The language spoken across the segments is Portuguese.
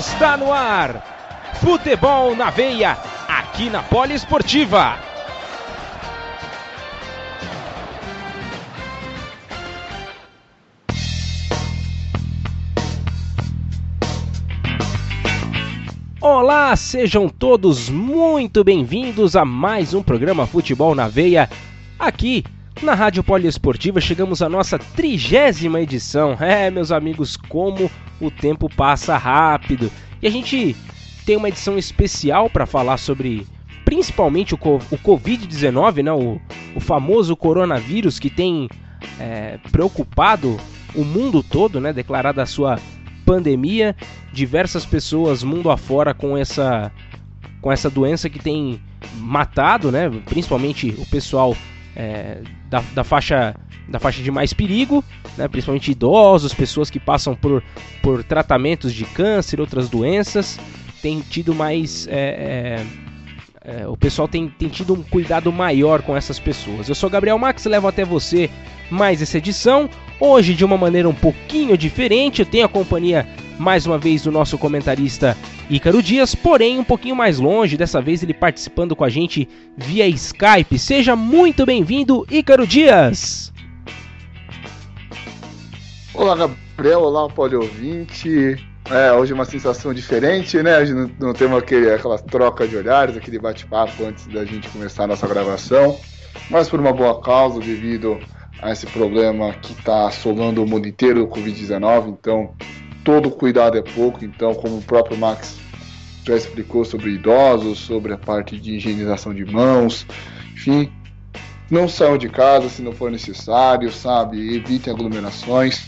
está no ar. Futebol na veia, aqui na Poliesportiva. Olá, sejam todos muito bem-vindos a mais um programa Futebol na Veia, aqui na Rádio Poliesportiva. Chegamos à nossa trigésima edição. É, meus amigos, como o tempo passa rápido. E a gente tem uma edição especial para falar sobre principalmente o, o Covid-19, né? O, o, famoso coronavírus que tem é, preocupado o mundo todo, né? Declarada a sua pandemia, diversas pessoas mundo afora com essa com essa doença que tem matado, né? Principalmente o pessoal é, da, da, faixa da faixa de mais perigo, né? principalmente idosos, pessoas que passam por, por tratamentos de câncer, outras doenças, tem tido mais é, é, é, o pessoal tem, tem tido um cuidado maior com essas pessoas. Eu sou Gabriel Max, levo até você mais essa edição. Hoje, de uma maneira um pouquinho diferente, eu tenho a companhia mais uma vez do nosso comentarista Ícaro Dias, porém um pouquinho mais longe, dessa vez ele participando com a gente via Skype. Seja muito bem-vindo, Ícaro Dias! Olá, Gabriel, olá, pode ouvinte. É, hoje é uma sensação diferente, né? Gente não, não temos aquele, aquela troca de olhares, aquele bate-papo antes da gente começar a nossa gravação, mas por uma boa causa, devido a esse problema que está assolando o mundo inteiro, o Covid-19, então todo cuidado é pouco, então como o próprio Max já explicou sobre idosos, sobre a parte de higienização de mãos, enfim, não saiam de casa se não for necessário, sabe? Evitem aglomerações,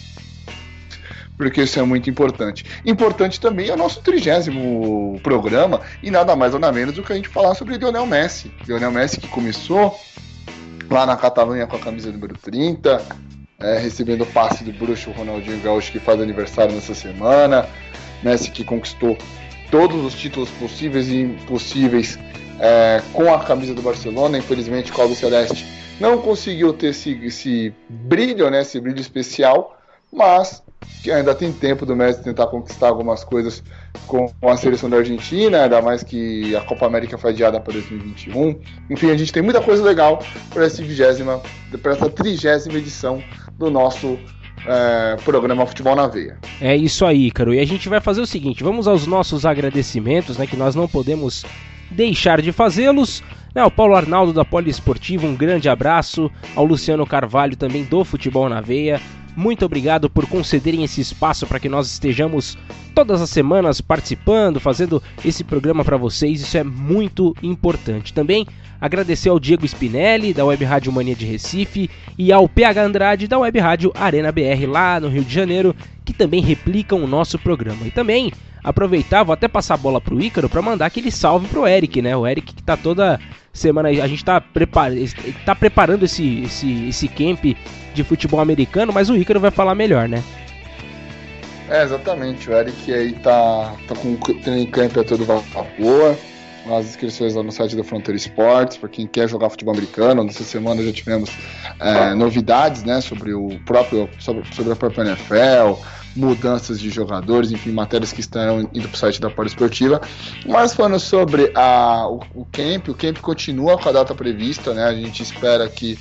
porque isso é muito importante. Importante também é o nosso trigésimo programa, e nada mais nada menos do que a gente falar sobre Lionel Messi. Lionel Messi que começou lá na Catalunha com a camisa número 30, é, recebendo o passe do bruxo Ronaldinho Gaúcho que faz aniversário nessa semana. Messi que conquistou todos os títulos possíveis e impossíveis é, com a camisa do Barcelona. Infelizmente, o Calvo Celeste não conseguiu ter esse, esse brilho, né, esse brilho especial, mas que ainda tem tempo do Messi tentar conquistar algumas coisas com a seleção da Argentina, ainda mais que a Copa América foi adiada para 2021. Enfim, a gente tem muita coisa legal para essa vigésima, para essa trigésima edição do nosso é, programa Futebol na Veia. É isso aí, Caro. E a gente vai fazer o seguinte: vamos aos nossos agradecimentos, né? Que nós não podemos deixar de fazê-los. Né, ao Paulo Arnaldo da Poliesportiva, um grande abraço. Ao Luciano Carvalho também do Futebol na Veia. Muito obrigado por concederem esse espaço para que nós estejamos todas as semanas participando, fazendo esse programa para vocês. Isso é muito importante. Também agradecer ao Diego Spinelli, da Web Rádio Mania de Recife, e ao PH Andrade, da Web Rádio Arena BR, lá no Rio de Janeiro, que também replicam o nosso programa. E também aproveitar, vou até passar a bola pro Ícaro para mandar aquele salve pro Eric, né? O Eric que tá toda semana a gente tá, prepar... tá preparando esse, esse, esse camp de futebol americano, mas o Ícaro vai falar melhor, né? É, exatamente. O Eric aí tá, tá com o training camp a todo vapor. As inscrições lá no site da Fronteira Esportes, para quem quer jogar futebol americano. Nessa semana já tivemos é, novidades né, sobre o próprio sobre, sobre a própria NFL, mudanças de jogadores, enfim, matérias que estão indo para o site da Esportiva. Mas falando sobre a, o, o camp, o camp continua com a data prevista, né? A gente espera que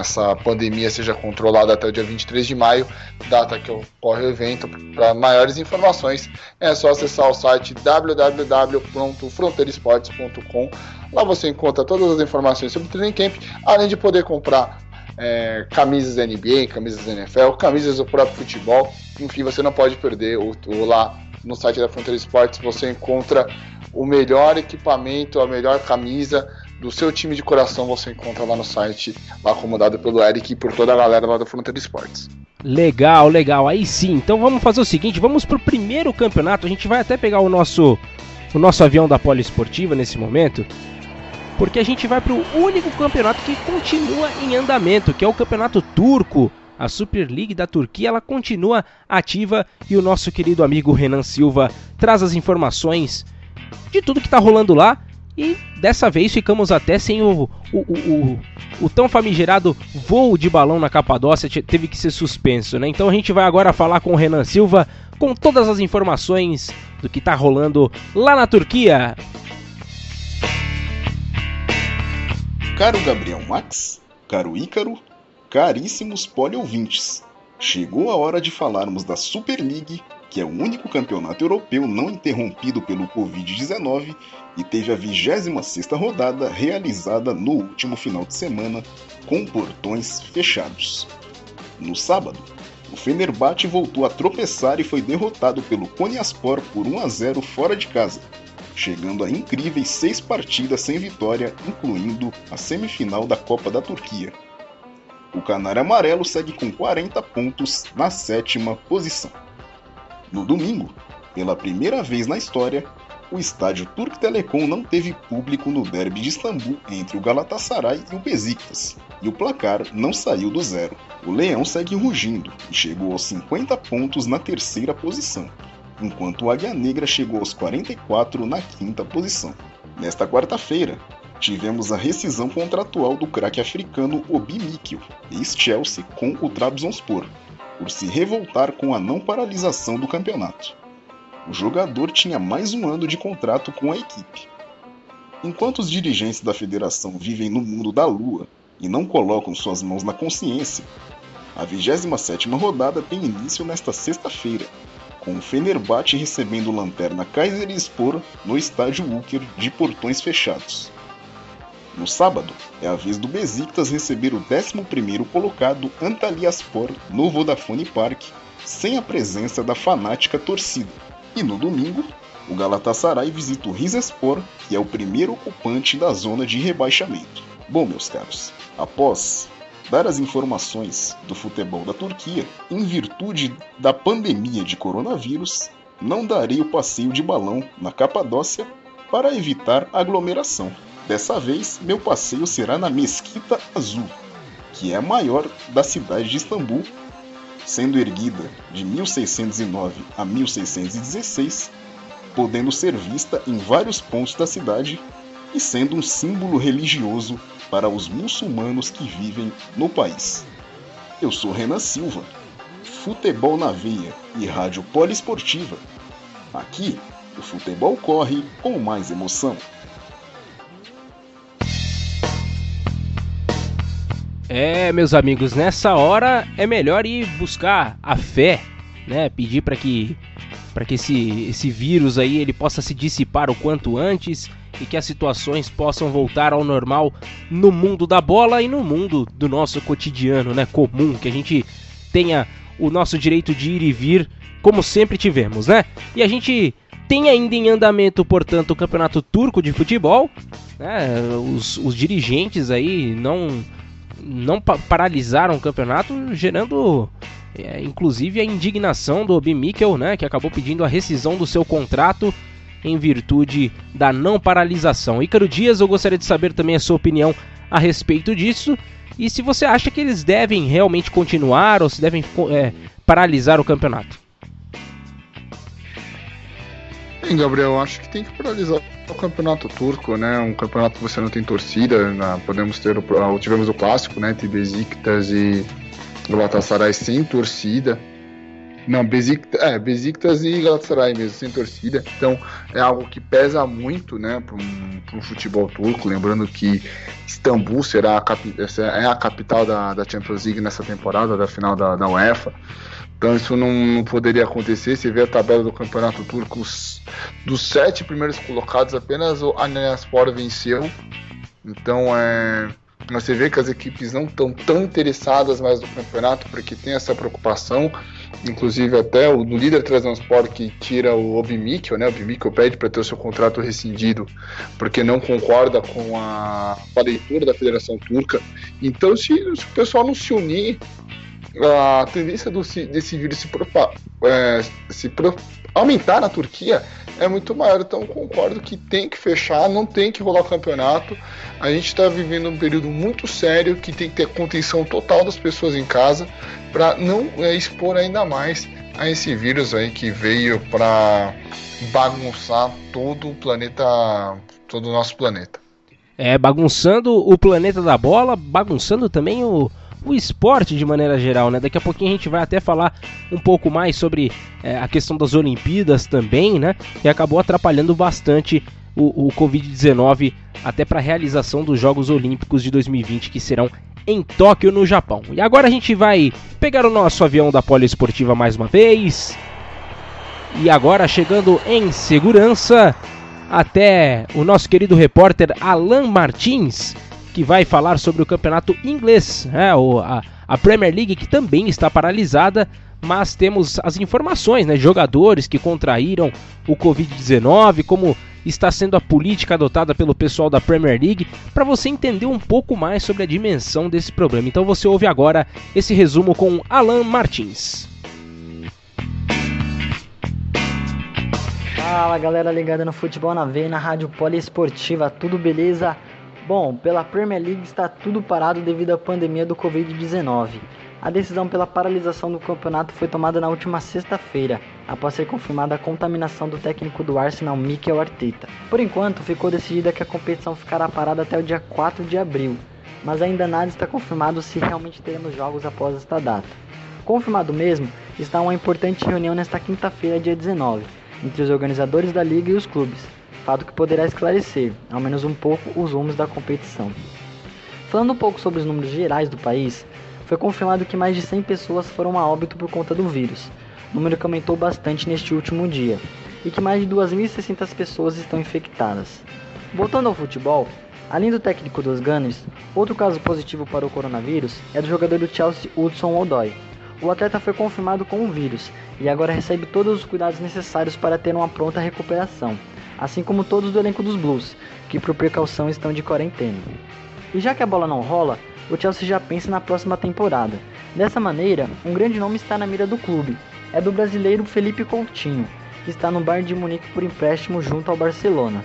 essa pandemia seja controlada até o dia 23 de maio, data que ocorre o evento. Para maiores informações, é só acessar o site www.fronteiresportes.com. Lá você encontra todas as informações sobre o Training Camp, além de poder comprar é, camisas da NBA, camisas da NFL, camisas do próprio futebol. Enfim, você não pode perder o, o lá no site da Fronteira Esportes você encontra o melhor equipamento, a melhor camisa do seu time de coração você encontra lá no site, lá acomodado pelo Eric e por toda a galera lá da Fronteira Esportes. Legal, legal. Aí sim. Então vamos fazer o seguinte, vamos pro primeiro campeonato. A gente vai até pegar o nosso o nosso avião da Poliesportiva nesse momento, porque a gente vai pro único campeonato que continua em andamento, que é o Campeonato Turco. A Super League da Turquia ela continua ativa e o nosso querido amigo Renan Silva traz as informações de tudo que está rolando lá e dessa vez ficamos até sem o, o, o, o, tão famigerado voo de balão na Capadócia, teve que ser suspenso, né? Então a gente vai agora falar com o Renan Silva com todas as informações do que está rolando lá na Turquia. Caro Gabriel Max, caro Ícaro, caríssimos poliouvintes, chegou a hora de falarmos da Super League, que é o único campeonato europeu não interrompido pelo Covid-19 e teve a 26ª rodada realizada no último final de semana com portões fechados. No sábado, o Fenerbahçe voltou a tropeçar e foi derrotado pelo Konyaspor por 1 a 0 fora de casa, chegando a incríveis seis partidas sem vitória, incluindo a semifinal da Copa da Turquia. O Canário Amarelo segue com 40 pontos na sétima posição. No domingo, pela primeira vez na história, o estádio Turk Telecom não teve público no derby de Istambul entre o Galatasaray e o Besiktas, e o placar não saiu do zero. O Leão segue rugindo e chegou aos 50 pontos na terceira posição, enquanto o Águia Negra chegou aos 44 na quinta posição. Nesta quarta-feira, tivemos a rescisão contratual do craque africano Obi Mikkel, ex-Chelsea, com o Trabzonspor, por se revoltar com a não paralisação do campeonato o jogador tinha mais um ano de contrato com a equipe. Enquanto os dirigentes da federação vivem no mundo da lua e não colocam suas mãos na consciência, a 27ª rodada tem início nesta sexta-feira, com o Fenerbahçe recebendo o Lanterna Kayserispor no estádio Uker de portões fechados. No sábado, é a vez do Besiktas receber o 11º colocado Antalyaspor no Vodafone Park, sem a presença da fanática torcida. E no domingo, o Galatasaray visita o Rizespor, que é o primeiro ocupante da zona de rebaixamento. Bom, meus caros, após dar as informações do futebol da Turquia, em virtude da pandemia de coronavírus, não darei o passeio de balão na Capadócia para evitar aglomeração. Dessa vez, meu passeio será na Mesquita Azul, que é a maior da cidade de Istambul sendo erguida de 1609 a 1616, podendo ser vista em vários pontos da cidade e sendo um símbolo religioso para os muçulmanos que vivem no país. Eu sou Renan Silva, Futebol na Veia e Rádio Poliesportiva. Aqui, o futebol corre com mais emoção. É, meus amigos, nessa hora é melhor ir buscar a fé, né? Pedir para que para que esse, esse vírus aí ele possa se dissipar o quanto antes e que as situações possam voltar ao normal no mundo da bola e no mundo do nosso cotidiano, né, comum, que a gente tenha o nosso direito de ir e vir como sempre tivemos, né? E a gente tem ainda em andamento, portanto, o Campeonato Turco de Futebol, né? Os, os dirigentes aí não não pa paralisaram o campeonato, gerando é, inclusive a indignação do Obi Mikkel, né, que acabou pedindo a rescisão do seu contrato em virtude da não paralisação. Ícaro Dias, eu gostaria de saber também a sua opinião a respeito disso e se você acha que eles devem realmente continuar ou se devem é, paralisar o campeonato. Sim, Gabriel, acho que tem que paralisar o campeonato turco, né? Um campeonato que você não tem torcida, né? podemos ter o, tivemos o clássico, né? Entre Besiktas e Galatasaray sem torcida. Não, Besiktas, é, Besiktas e Galatasaray mesmo, sem torcida. Então, é algo que pesa muito, né, para um, um, futebol turco. Lembrando que Istambul será a, é a capital da, da Champions League nessa temporada, da final da, da UEFA. Então isso não, não, poderia acontecer. Você vê a tabela do Campeonato Turco, os, dos sete primeiros colocados, apenas o Anyaspor venceu. Então é, você vê que as equipes não estão tão interessadas mais no campeonato, porque tem essa preocupação. Inclusive até o líder Transport que tira o Obimikkel, né? O Obimikkel pede para ter o seu contrato rescindido porque não concorda com a, a leitura da Federação Turca. Então se, se o pessoal não se unir a tendência do, desse vírus se, propa, é, se aumentar na Turquia é muito maior. Então concordo que tem que fechar, não tem que rolar campeonato. A gente está vivendo um período muito sério que tem que ter contenção total das pessoas em casa para não é, expor ainda mais a esse vírus aí que veio para bagunçar todo o planeta, todo o nosso planeta. É, bagunçando o planeta da bola, bagunçando também o, o esporte de maneira geral, né? Daqui a pouquinho a gente vai até falar um pouco mais sobre é, a questão das Olimpíadas também, né? Que acabou atrapalhando bastante o, o Covid-19 até para a realização dos Jogos Olímpicos de 2020 que serão em Tóquio, no Japão. E agora a gente vai pegar o nosso avião da Poliesportiva mais uma vez. E agora chegando em segurança até o nosso querido repórter Alan Martins, que vai falar sobre o campeonato inglês, né, a, a Premier League que também está paralisada, mas temos as informações, né, jogadores que contraíram o Covid-19, como está sendo a política adotada pelo pessoal da Premier League, para você entender um pouco mais sobre a dimensão desse problema. Então você ouve agora esse resumo com Alan Martins. Fala galera ligada no Futebol na Veia, na Rádio Poliesportiva, tudo beleza? Bom, pela Premier League está tudo parado devido à pandemia do Covid-19. A decisão pela paralisação do campeonato foi tomada na última sexta-feira, após ser confirmada a contaminação do técnico do Arsenal, Mikel Arteta. Por enquanto, ficou decidida que a competição ficará parada até o dia 4 de abril, mas ainda nada está confirmado se realmente teremos jogos após esta data. Confirmado mesmo está uma importante reunião nesta quinta-feira, dia 19, entre os organizadores da liga e os clubes, fato que poderá esclarecer, ao menos um pouco, os rumos da competição. Falando um pouco sobre os números gerais do país, foi confirmado que mais de 100 pessoas foram a óbito por conta do vírus, número que aumentou bastante neste último dia, e que mais de 2.600 pessoas estão infectadas. Voltando ao futebol, além do técnico dos Gunners, outro caso positivo para o coronavírus é do jogador do Chelsea Hudson Odoi, o atleta foi confirmado com o vírus e agora recebe todos os cuidados necessários para ter uma pronta recuperação, assim como todos do elenco dos Blues, que por precaução estão de quarentena. E já que a bola não rola, o Chelsea já pensa na próxima temporada. Dessa maneira, um grande nome está na mira do clube. É do brasileiro Felipe Coutinho, que está no Bayern de Munique por empréstimo junto ao Barcelona.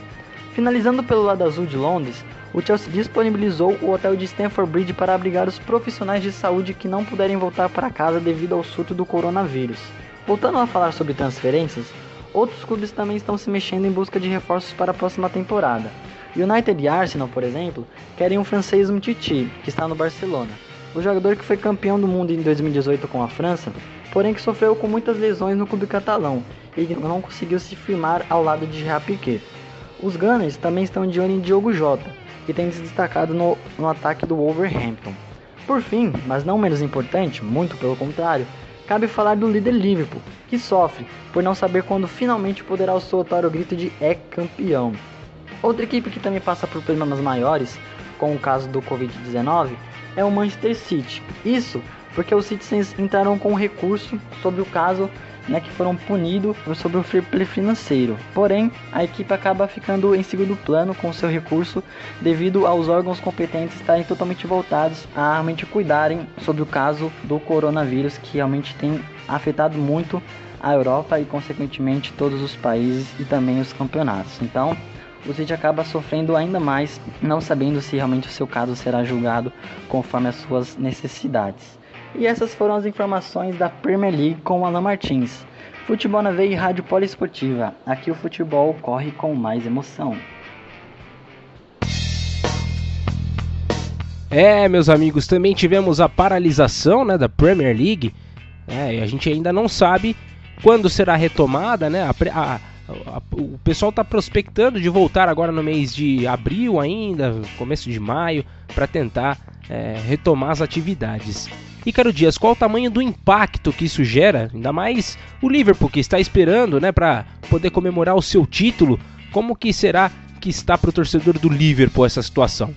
Finalizando pelo lado azul de Londres, o Chelsea disponibilizou o hotel de Stamford Bridge para abrigar os profissionais de saúde que não puderem voltar para casa devido ao surto do coronavírus. Voltando a falar sobre transferências, outros clubes também estão se mexendo em busca de reforços para a próxima temporada. United e Arsenal, por exemplo, querem o francês Umtiti, que está no Barcelona. O jogador que foi campeão do mundo em 2018 com a França, porém que sofreu com muitas lesões no clube catalão e não conseguiu se firmar ao lado de Gerard Piquet. Os Gunners também estão de olho em Diogo Jota, que tem se destacado no, no ataque do Wolverhampton. Por fim, mas não menos importante, muito pelo contrário, cabe falar do líder Liverpool, que sofre por não saber quando finalmente poderá soltar o grito de é campeão. Outra equipe que também passa por problemas maiores, com o caso do Covid-19, é o Manchester City. Isso porque os Citizens entraram com recurso sobre o caso né, que foram punidos sobre o fair play financeiro. Porém, a equipe acaba ficando em segundo plano com seu recurso devido aos órgãos competentes estarem totalmente voltados a realmente cuidarem sobre o caso do coronavírus que realmente tem afetado muito a Europa e consequentemente todos os países e também os campeonatos. Então, o City acaba sofrendo ainda mais, não sabendo se realmente o seu caso será julgado conforme as suas necessidades. E essas foram as informações da Premier League com Alan Martins. Futebol na veia e rádio poliesportiva. Aqui o futebol corre com mais emoção. É, meus amigos, também tivemos a paralisação né, da Premier League. É, a gente ainda não sabe quando será retomada, né? A, a, a, o pessoal está prospectando de voltar agora no mês de abril ainda, começo de maio, para tentar é, retomar as atividades. Ícaro Dias, qual o tamanho do impacto que isso gera? Ainda mais o Liverpool que está esperando, né, para poder comemorar o seu título. Como que será que está para o torcedor do Liverpool essa situação?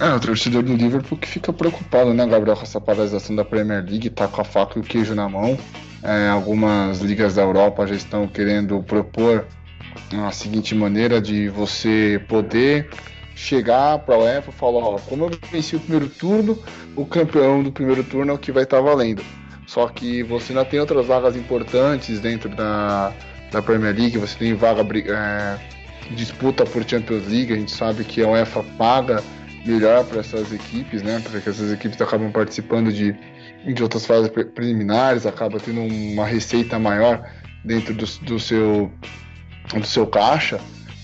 É, o torcedor do Liverpool que fica preocupado, né, Gabriel, com essa paralisação da Premier League, tá com a faca e o queijo na mão. É, algumas ligas da Europa já estão querendo propor a seguinte maneira de você poder chegar para a UEFA e falar, ó, como eu venci o primeiro turno, o campeão do primeiro turno é o que vai estar tá valendo. Só que você ainda tem outras vagas importantes dentro da, da Premier League, você tem vaga é, disputa por Champions League, a gente sabe que a UEFA paga melhor para essas equipes, né? Porque essas equipes acabam participando de, de outras fases preliminares, acaba tendo uma receita maior dentro do, do seu do seu caixa.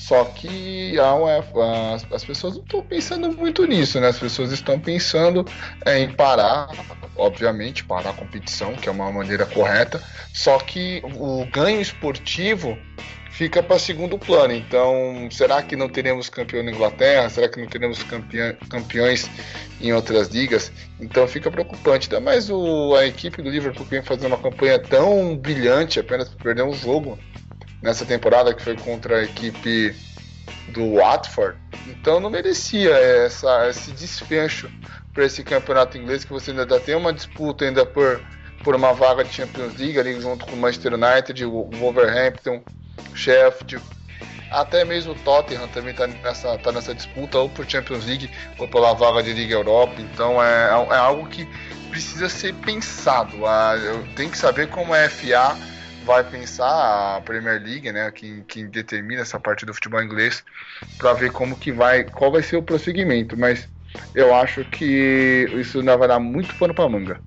Só que as, as pessoas não estão pensando muito nisso, né? As pessoas estão pensando em parar, obviamente, parar a competição, que é uma maneira correta. Só que o ganho esportivo fica para segundo plano. Então, será que não teremos campeão na Inglaterra? Será que não teremos campeão, campeões em outras ligas? Então fica preocupante. Ainda mais o, a equipe do Liverpool vem fazendo uma campanha tão brilhante, apenas perder um jogo nessa temporada que foi contra a equipe do Watford. Então não merecia essa, esse desfecho para esse campeonato inglês que você ainda tem uma disputa ainda por, por uma vaga de Champions League ali junto com o Manchester United, o Wolverhampton, Sheffield, até mesmo o Tottenham também está nessa, tá nessa disputa ou por Champions League ou pela vaga de Liga Europa. Então é, é algo que precisa ser pensado. Ah, tem que saber como a FA vai pensar a Premier League, né, quem, quem determina essa parte do futebol inglês, para ver como que vai, qual vai ser o prosseguimento. Mas eu acho que isso ainda vai dar muito pano para manga.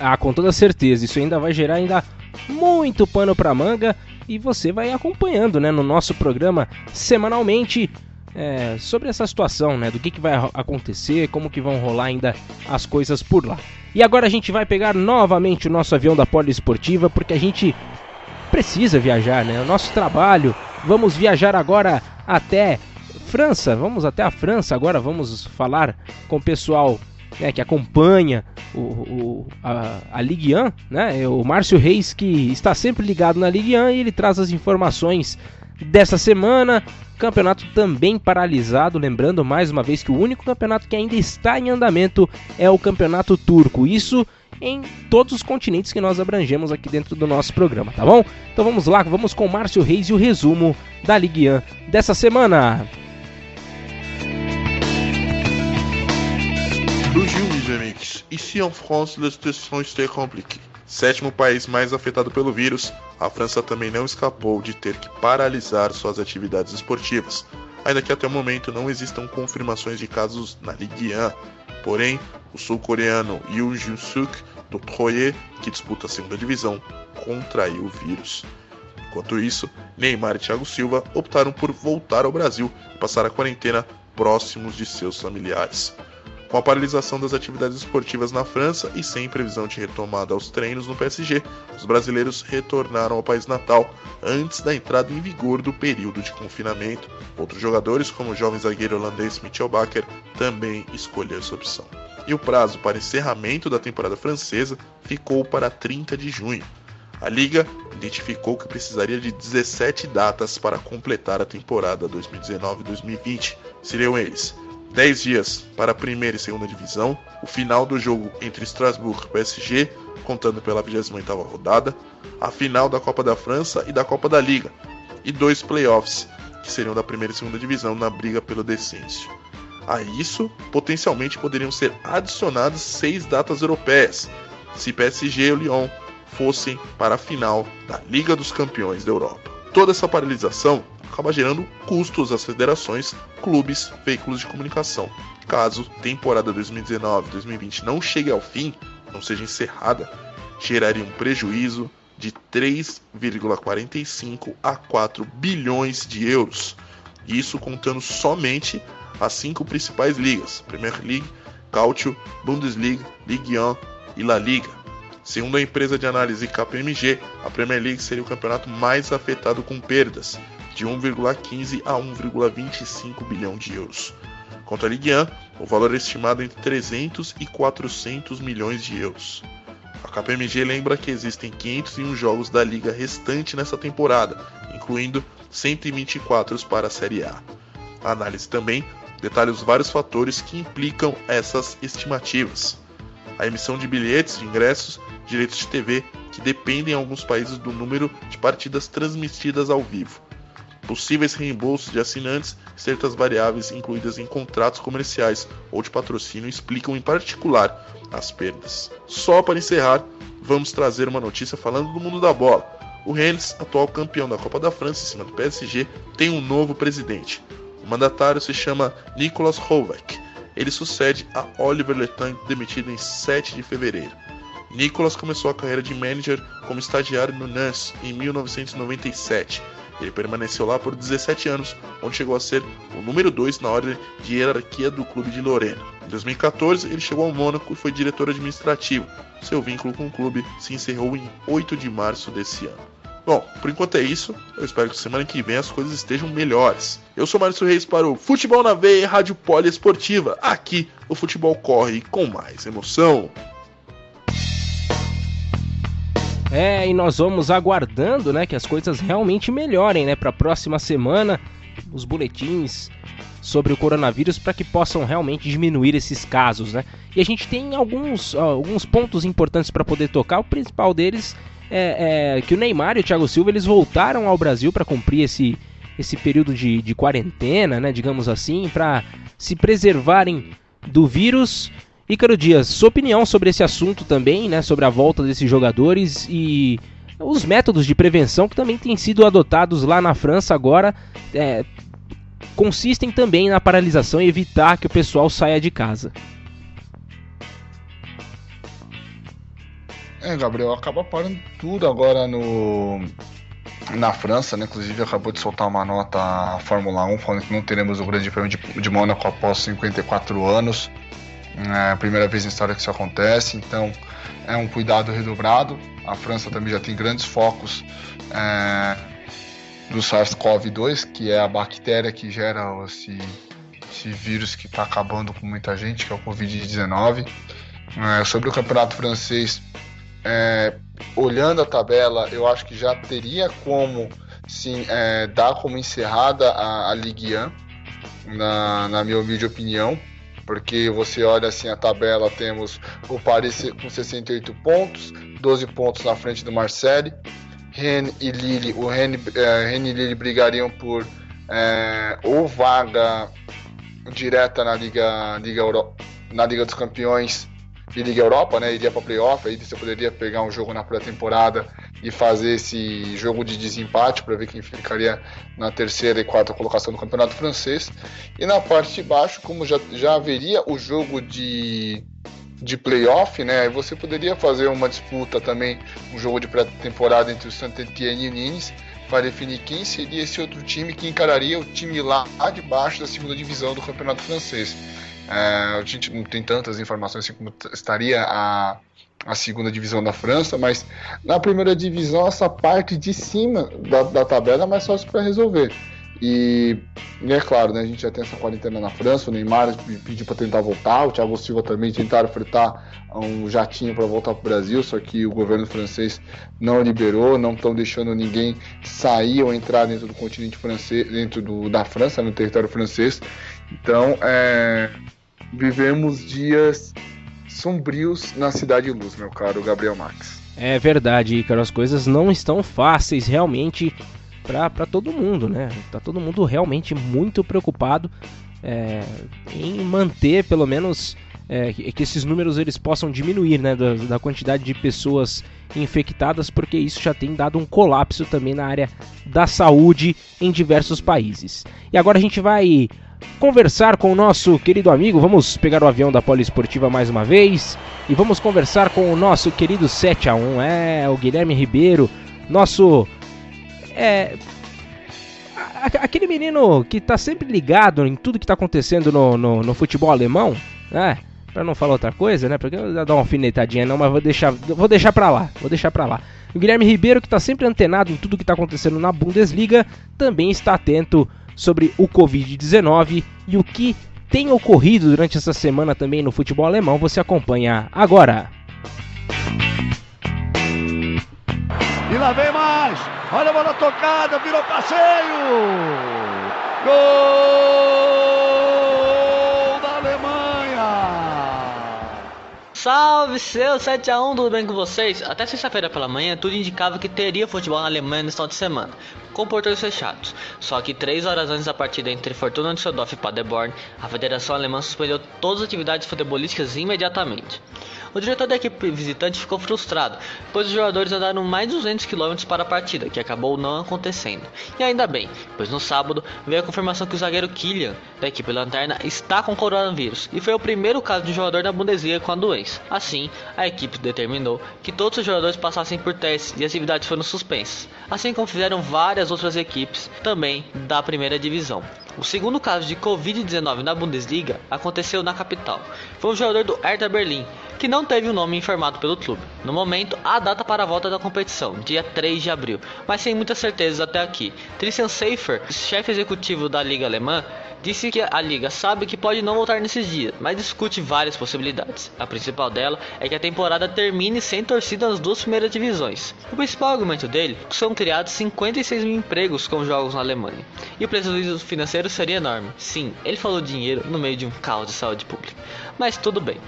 Ah, com toda certeza, isso ainda vai gerar ainda muito pano para manga e você vai acompanhando, né, no nosso programa semanalmente é, sobre essa situação, né, do que, que vai acontecer, como que vão rolar ainda as coisas por lá. E agora a gente vai pegar novamente o nosso avião da Poliesportiva porque a gente precisa viajar, né? O nosso trabalho. Vamos viajar agora até França. Vamos até a França agora. Vamos falar com o pessoal né, que acompanha o, o, a, a Ligue 1, né? É o Márcio Reis que está sempre ligado na Ligue 1 e ele traz as informações dessa semana. Campeonato também paralisado, lembrando mais uma vez que o único campeonato que ainda está em andamento é o Campeonato Turco. Isso em todos os continentes que nós abrangemos aqui dentro do nosso programa, tá bom? Então vamos lá, vamos com o Márcio Reis e o resumo da Ligue 1 dessa semana. Bonjour, meus. Ici en France, la situation est compliquée. Sétimo país mais afetado pelo vírus, a França também não escapou de ter que paralisar suas atividades esportivas, ainda que até o momento não existam confirmações de casos na Ligue 1. Porém, o sul-coreano Yoo Jun-suk, do Troyes, que disputa a segunda divisão, contraiu o vírus. Enquanto isso, Neymar e Thiago Silva optaram por voltar ao Brasil e passar a quarentena próximos de seus familiares. Com a paralisação das atividades esportivas na França e sem previsão de retomada aos treinos no PSG, os brasileiros retornaram ao país natal antes da entrada em vigor do período de confinamento. Outros jogadores, como o jovem zagueiro holandês Mitchell Bakker, também escolheram essa opção. E o prazo para encerramento da temporada francesa ficou para 30 de junho. A liga identificou que precisaria de 17 datas para completar a temporada 2019-2020. Seriam eles 10 dias para a primeira e segunda divisão, o final do jogo entre Strasbourg e PSG, contando pela 28ª rodada, a final da Copa da França e da Copa da Liga, e dois playoffs, que seriam da primeira e segunda divisão na briga pelo descenso. A isso, potencialmente poderiam ser adicionadas seis datas europeias, se PSG e Lyon fossem para a final da Liga dos Campeões da Europa. Toda essa paralisação acaba gerando custos às federações, clubes, veículos de comunicação. Caso temporada 2019-2020 não chegue ao fim, não seja encerrada, geraria um prejuízo de 3,45 a 4 bilhões de euros. Isso contando somente as cinco principais ligas: Premier League, Calcio, Bundesliga, Ligue 1 e La Liga. Segundo a empresa de análise KPMG, a Premier League seria o campeonato mais afetado com perdas, de 1,15 a 1,25 bilhão de euros. Quanto à Ligue 1, o valor é estimado entre 300 e 400 milhões de euros. A KPMG lembra que existem 501 jogos da liga restante nessa temporada, incluindo 124 para a Série A. A análise também detalha os vários fatores que implicam essas estimativas. A emissão de bilhetes de ingressos, direitos de TV, que dependem em alguns países do número de partidas transmitidas ao vivo, possíveis reembolsos de assinantes certas variáveis incluídas em contratos comerciais ou de patrocínio explicam em particular as perdas. Só para encerrar, vamos trazer uma notícia falando do mundo da bola. O Rennes, atual campeão da Copa da França em cima do PSG, tem um novo presidente. Mandatário se chama Nicolas Hovek. Ele sucede a Oliver Letang, demitido em 7 de fevereiro. Nicolas começou a carreira de manager como estagiário no Nantes em 1997 Ele permaneceu lá por 17 anos, onde chegou a ser o número 2 na ordem de hierarquia do clube de Lorena. Em 2014, ele chegou ao Mônaco e foi diretor administrativo. Seu vínculo com o clube se encerrou em 8 de março desse ano. Bom, por enquanto é isso. Eu espero que semana que vem as coisas estejam melhores. Eu sou Márcio Reis para o Futebol na Veia Rádio Poliesportiva. Aqui o futebol corre com mais emoção. É, e nós vamos aguardando, né, que as coisas realmente melhorem, né, para a próxima semana, os boletins sobre o coronavírus para que possam realmente diminuir esses casos, né? E a gente tem alguns, alguns pontos importantes para poder tocar. O principal deles é, é, que o Neymar e o Thiago Silva eles voltaram ao Brasil para cumprir esse, esse período de, de quarentena, né, digamos assim, para se preservarem do vírus. Ícaro Dias, sua opinião sobre esse assunto também, né, sobre a volta desses jogadores e os métodos de prevenção que também têm sido adotados lá na França agora é, consistem também na paralisação e evitar que o pessoal saia de casa. É, Gabriel, acaba parando tudo agora no na França, né? Inclusive acabou de soltar uma nota a Fórmula 1 falando que não teremos o Grande Prêmio de, de Mônaco após 54 anos. É a primeira vez na história que isso acontece, então é um cuidado redobrado. A França também já tem grandes focos é, do SARS-CoV-2, que é a bactéria que gera esse, esse vírus que está acabando com muita gente, que é o Covid-19. É, sobre o campeonato francês, é, olhando a tabela, eu acho que já teria como sim, é, dar como encerrada a, a Ligue 1, na, na minha humilde opinião, porque você olha assim a tabela, temos o Paris com 68 pontos, 12 pontos na frente do Marseille, Rennes e Lille, o Rennes, é, Rennes e Lille brigariam por é, ou vaga direta na Liga, Liga Euro, na Liga dos Campeões e Liga Europa, né? Iria para playoff, aí você poderia pegar um jogo na pré-temporada e fazer esse jogo de desempate para ver quem ficaria na terceira e quarta colocação do campeonato francês. E na parte de baixo, como já, já haveria o jogo de, de playoff, né? Você poderia fazer uma disputa também, um jogo de pré-temporada entre o Saint-Étienne e o Nice para definir quem seria esse outro time que encararia o time lá de baixo da segunda divisão do campeonato francês. É, a gente não tem tantas informações assim como estaria a, a segunda divisão da França, mas na primeira divisão essa parte de cima da, da tabela é mais fácil para resolver. E, e, é claro, né, a gente já tem essa quarentena na França, o Neymar pediu para tentar voltar, o Thiago Silva também tentaram fretar um jatinho para voltar para o Brasil, só que o governo francês não liberou, não estão deixando ninguém sair ou entrar dentro do continente francês, dentro do, da França, no território francês. Então, é, vivemos dias sombrios na Cidade Luz, meu caro Gabriel Max. É verdade, Ícaro, as coisas não estão fáceis realmente para todo mundo, né? Tá todo mundo realmente muito preocupado é, em manter pelo menos é, que esses números eles possam diminuir, né, da, da, quantidade de pessoas infectadas, porque isso já tem dado um colapso também na área da saúde em diversos países. E agora a gente vai conversar com o nosso querido amigo. Vamos pegar o avião da Poliesportiva mais uma vez e vamos conversar com o nosso querido 7 a 1 é o Guilherme Ribeiro, nosso é aquele menino que tá sempre ligado em tudo que tá acontecendo no, no, no futebol alemão, né? Não falar outra coisa, né? Porque eu vou dar uma alfinetadinha não, mas vou deixar, vou deixar pra lá, vou deixar pra lá. O Guilherme Ribeiro, que tá sempre antenado em tudo que tá acontecendo na Bundesliga, também está atento sobre o Covid-19 e o que tem ocorrido durante essa semana também no futebol alemão, você acompanha agora. E lá vem mais! Olha a bola tocada, virou passeio! Gol Salve seu 7x1, tudo bem com vocês? Até sexta-feira pela manhã, tudo indicava que teria futebol na Alemanha no final de semana com portões fechados. Só que três horas antes da partida entre Fortuna Düsseldorf e Paderborn, a Federação Alemã suspendeu todas as atividades futebolísticas imediatamente. O diretor da equipe visitante ficou frustrado, pois os jogadores andaram mais de 200 km para a partida, que acabou não acontecendo. E ainda bem, pois no sábado veio a confirmação que o zagueiro Kylian, da equipe Lanterna, está com coronavírus, e foi o primeiro caso de jogador na Bundesliga com a doença. Assim, a equipe determinou que todos os jogadores passassem por testes e atividades foram suspensas, assim como fizeram várias outras equipes também da primeira divisão. O segundo caso de Covid-19 na Bundesliga aconteceu na capital. Foi um jogador do Hertha Berlim, que não teve o nome informado pelo clube. No momento, há data para a volta da competição, dia 3 de abril, mas sem muitas certezas até aqui. Christian Seifer, chefe executivo da Liga Alemã, disse que a liga sabe que pode não voltar nesses dias, mas discute várias possibilidades. A principal dela é que a temporada termine sem torcida nas duas primeiras divisões. O principal argumento dele é que são criados 56 mil empregos com jogos na Alemanha, e o prejuízo financeiro seria enorme. Sim, ele falou dinheiro no meio de um caos de saúde pública. Mas tudo bem.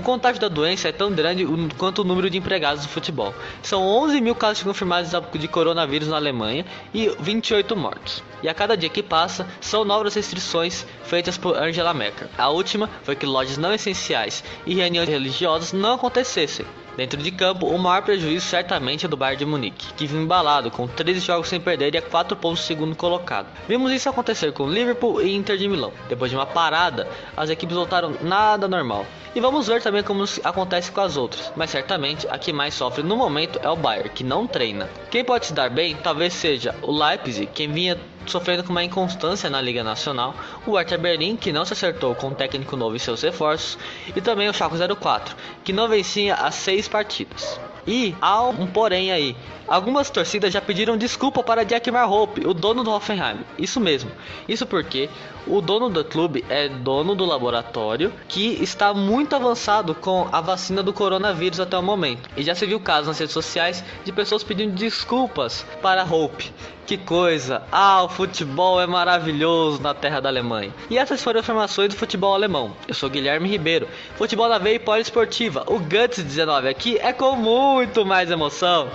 O contágio da doença é tão grande quanto o número de empregados do futebol. São 11 mil casos confirmados de coronavírus na Alemanha e 28 mortos. E a cada dia que passa, são novas restrições feitas por Angela Merkel. A última foi que lojas não essenciais e reuniões religiosas não acontecessem. Dentro de campo, o maior prejuízo certamente é do Bayern de Munique, que vinha embalado com 13 jogos sem perder e a 4 pontos segundo colocado. Vimos isso acontecer com Liverpool e Inter de Milão. Depois de uma parada, as equipes voltaram nada normal. E vamos ver também como acontece com as outras, mas certamente a que mais sofre no momento é o Bayern, que não treina. Quem pode se dar bem talvez seja o Leipzig, quem vinha sofrendo com uma inconstância na Liga Nacional, o Hertha Berlim, que não se acertou com o técnico novo e seus reforços, e também o Schalke 04, que não vencia as seis partidas. E há um porém aí. Algumas torcidas já pediram desculpa para Jack Marhope, o dono do Hoffenheim. Isso mesmo. Isso porque o dono do clube é dono do laboratório que está muito avançado com a vacina do coronavírus até o momento. E já se viu casos nas redes sociais de pessoas pedindo desculpas para Hope. Que coisa! Ah, o futebol é maravilhoso na terra da Alemanha. E essas foram as informações do futebol alemão. Eu sou Guilherme Ribeiro. Futebol na veia e poliesportiva. O Guts 19 aqui é com muito mais emoção.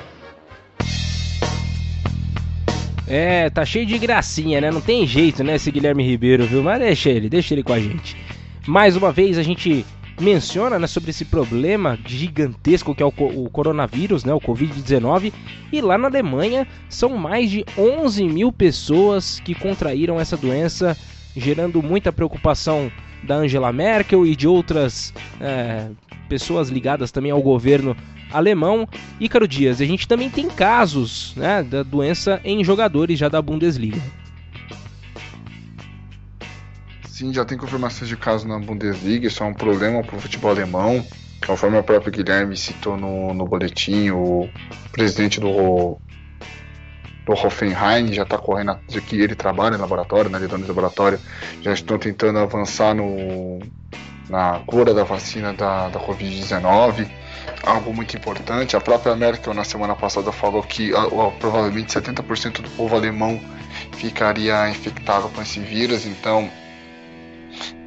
É, tá cheio de gracinha, né? Não tem jeito, né, esse Guilherme Ribeiro, viu? Mas deixa ele, deixa ele com a gente. Mais uma vez a gente menciona né, sobre esse problema gigantesco que é o, o coronavírus, né, o Covid-19, e lá na Alemanha são mais de 11 mil pessoas que contraíram essa doença, gerando muita preocupação da Angela Merkel e de outras é, pessoas ligadas também ao governo alemão. Ícaro Dias, a gente também tem casos né, da doença em jogadores já da Bundesliga. Sim, já tem confirmações de casos na Bundesliga, isso é um problema para o futebol alemão. Conforme o próprio Guilherme citou no, no boletim, o presidente do, do Hoffenheim já está correndo, de que ele trabalha no laboratório, na lidando do laboratório, já estão tentando avançar no, na cura da vacina da, da Covid-19 algo muito importante. A própria Merkel na semana passada falou que uh, provavelmente 70% do povo alemão ficaria infectado com esse vírus, então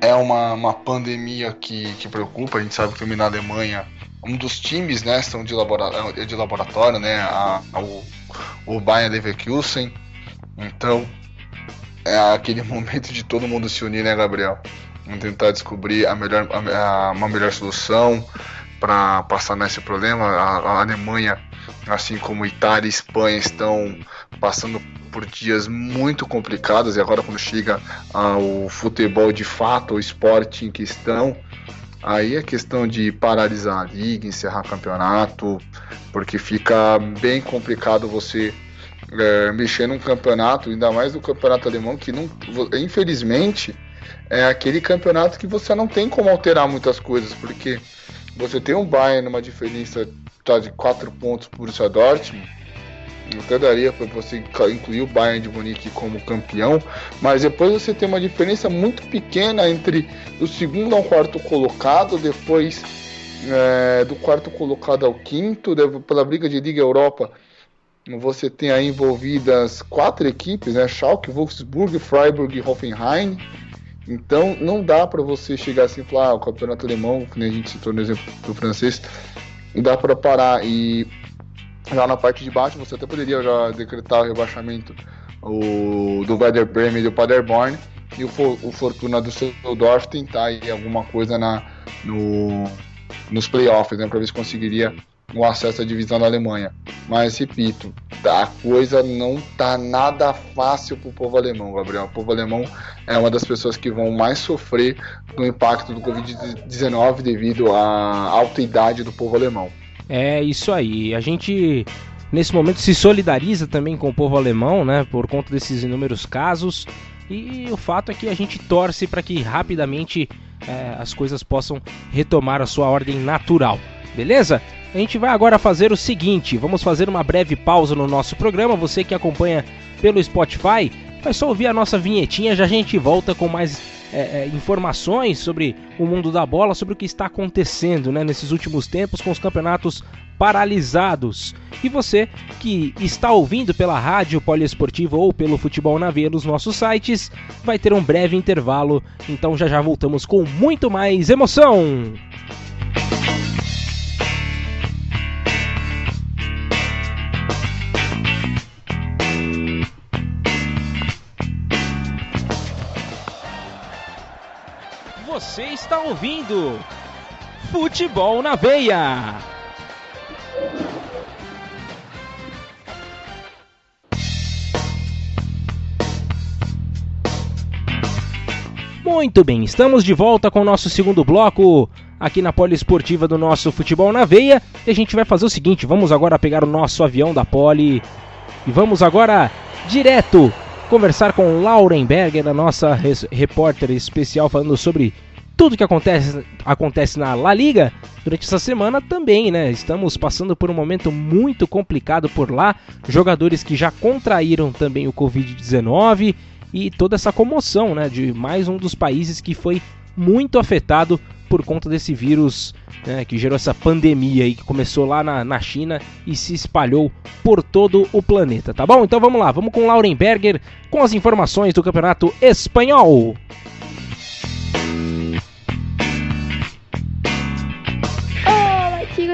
é uma, uma pandemia que, que preocupa. A gente sabe que na Alemanha um dos times né, são de, laboratório, de laboratório, né, a, a, o, o Bayern Leverkusen. Então é aquele momento de todo mundo se unir, né, Gabriel? Vamos tentar descobrir a melhor, a, a, uma melhor solução para passar nesse problema. A, a, Alemanha, assim como Itália e Espanha, estão passando por dias muito complicados e agora quando chega ao futebol de fato, o esporte em questão, aí é questão de paralisar a liga, encerrar campeonato, porque fica bem complicado você é, mexer num campeonato, ainda mais no campeonato alemão, que não, infelizmente é aquele campeonato que você não tem como alterar muitas coisas, porque você tem um Bayern numa diferença tá, de 4 pontos por Borussia Dortmund, até daria para você incluir o Bayern de Munique como campeão, mas depois você tem uma diferença muito pequena entre o segundo ao quarto colocado, depois é, do quarto colocado ao quinto, pela briga de Liga Europa. Você tem aí envolvidas quatro equipes, né? Schalke, Wolfsburg, Freiburg e Hoffenheim. Então não dá para você chegar assim e falar, ah, o campeonato alemão, que nem a gente citou no exemplo do francês, não dá para parar. E já na parte de baixo você até poderia já decretar o rebaixamento o, do Werder Bremen e do Paderborn e o, o Fortuna do Düsseldorf tentar aí alguma coisa na, no, nos playoffs, né, para ver se conseguiria o acesso à divisão da Alemanha. Mas repito, a coisa não tá nada fácil para o povo alemão, Gabriel. O povo alemão é uma das pessoas que vão mais sofrer do impacto do Covid-19 devido à alta idade do povo alemão. É isso aí. A gente nesse momento se solidariza também com o povo alemão, né, por conta desses inúmeros casos. E o fato é que a gente torce para que rapidamente é, as coisas possam retomar a sua ordem natural. Beleza? A gente vai agora fazer o seguinte: vamos fazer uma breve pausa no nosso programa. Você que acompanha pelo Spotify, vai só ouvir a nossa vinhetinha. Já a gente volta com mais é, é, informações sobre o mundo da bola, sobre o que está acontecendo né, nesses últimos tempos com os campeonatos paralisados. E você que está ouvindo pela rádio poliesportiva ou pelo futebol na veia nos nossos sites, vai ter um breve intervalo. Então já já voltamos com muito mais emoção. Você está ouvindo Futebol na Veia. Muito bem, estamos de volta com o nosso segundo bloco aqui na Poliesportiva do nosso Futebol na Veia. E a gente vai fazer o seguinte: vamos agora pegar o nosso avião da Poli e vamos agora direto conversar com Lauren Berger, a nossa repórter especial, falando sobre tudo que acontece, acontece na La Liga durante essa semana também, né? Estamos passando por um momento muito complicado por lá. Jogadores que já contraíram também o Covid-19 e toda essa comoção, né? De mais um dos países que foi muito afetado por conta desse vírus né, que gerou essa pandemia e que começou lá na, na China e se espalhou por todo o planeta, tá bom? Então vamos lá, vamos com Lauren Berger com as informações do Campeonato Espanhol.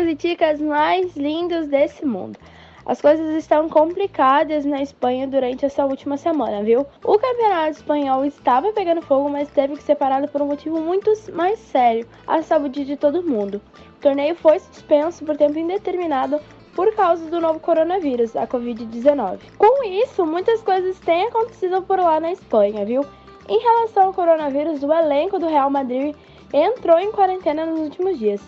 Ticos e ticas mais lindos desse mundo. As coisas estão complicadas na Espanha durante essa última semana, viu? O campeonato espanhol estava pegando fogo, mas teve que ser parado por um motivo muito mais sério: a saúde de todo mundo. O torneio foi suspenso por tempo indeterminado por causa do novo coronavírus, a Covid-19. Com isso, muitas coisas têm acontecido por lá na Espanha, viu? Em relação ao coronavírus, o elenco do Real Madrid entrou em quarentena nos últimos dias.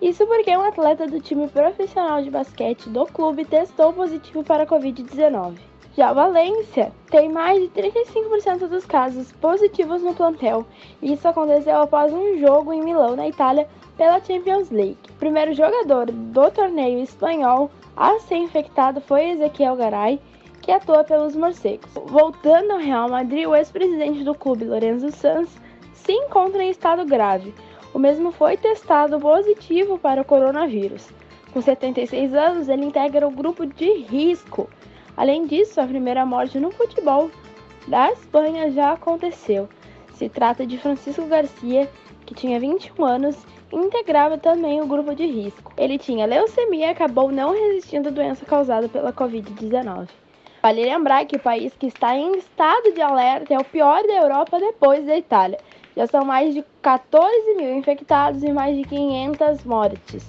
Isso porque um atleta do time profissional de basquete do clube testou positivo para a Covid-19. Já Valência tem mais de 35% dos casos positivos no plantel. Isso aconteceu após um jogo em Milão, na Itália, pela Champions League. O primeiro jogador do torneio espanhol a ser infectado foi Ezequiel Garay, que atua pelos morcegos. Voltando ao Real Madrid, o ex-presidente do clube, Lorenzo Sanz, se encontra em estado grave o mesmo foi testado positivo para o coronavírus. Com 76 anos, ele integra o grupo de risco. Além disso, a primeira morte no futebol da Espanha já aconteceu. Se trata de Francisco Garcia, que tinha 21 anos e integrava também o grupo de risco. Ele tinha leucemia e acabou não resistindo à doença causada pela Covid-19. Vale lembrar que o país que está em estado de alerta é o pior da Europa depois da Itália. Já são mais de 14 mil infectados e mais de 500 mortes.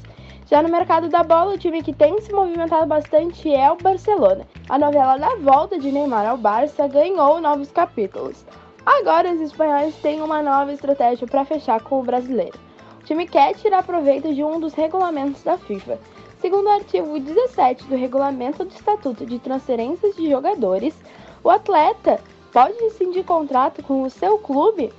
Já no mercado da bola, o time que tem se movimentado bastante é o Barcelona. A novela da volta de Neymar ao Barça ganhou novos capítulos. Agora os espanhóis têm uma nova estratégia para fechar com o brasileiro. O time quer tirar proveito de um dos regulamentos da FIFA. Segundo o artigo 17 do regulamento do Estatuto de Transferências de Jogadores, o atleta pode rescindir contrato com o seu clube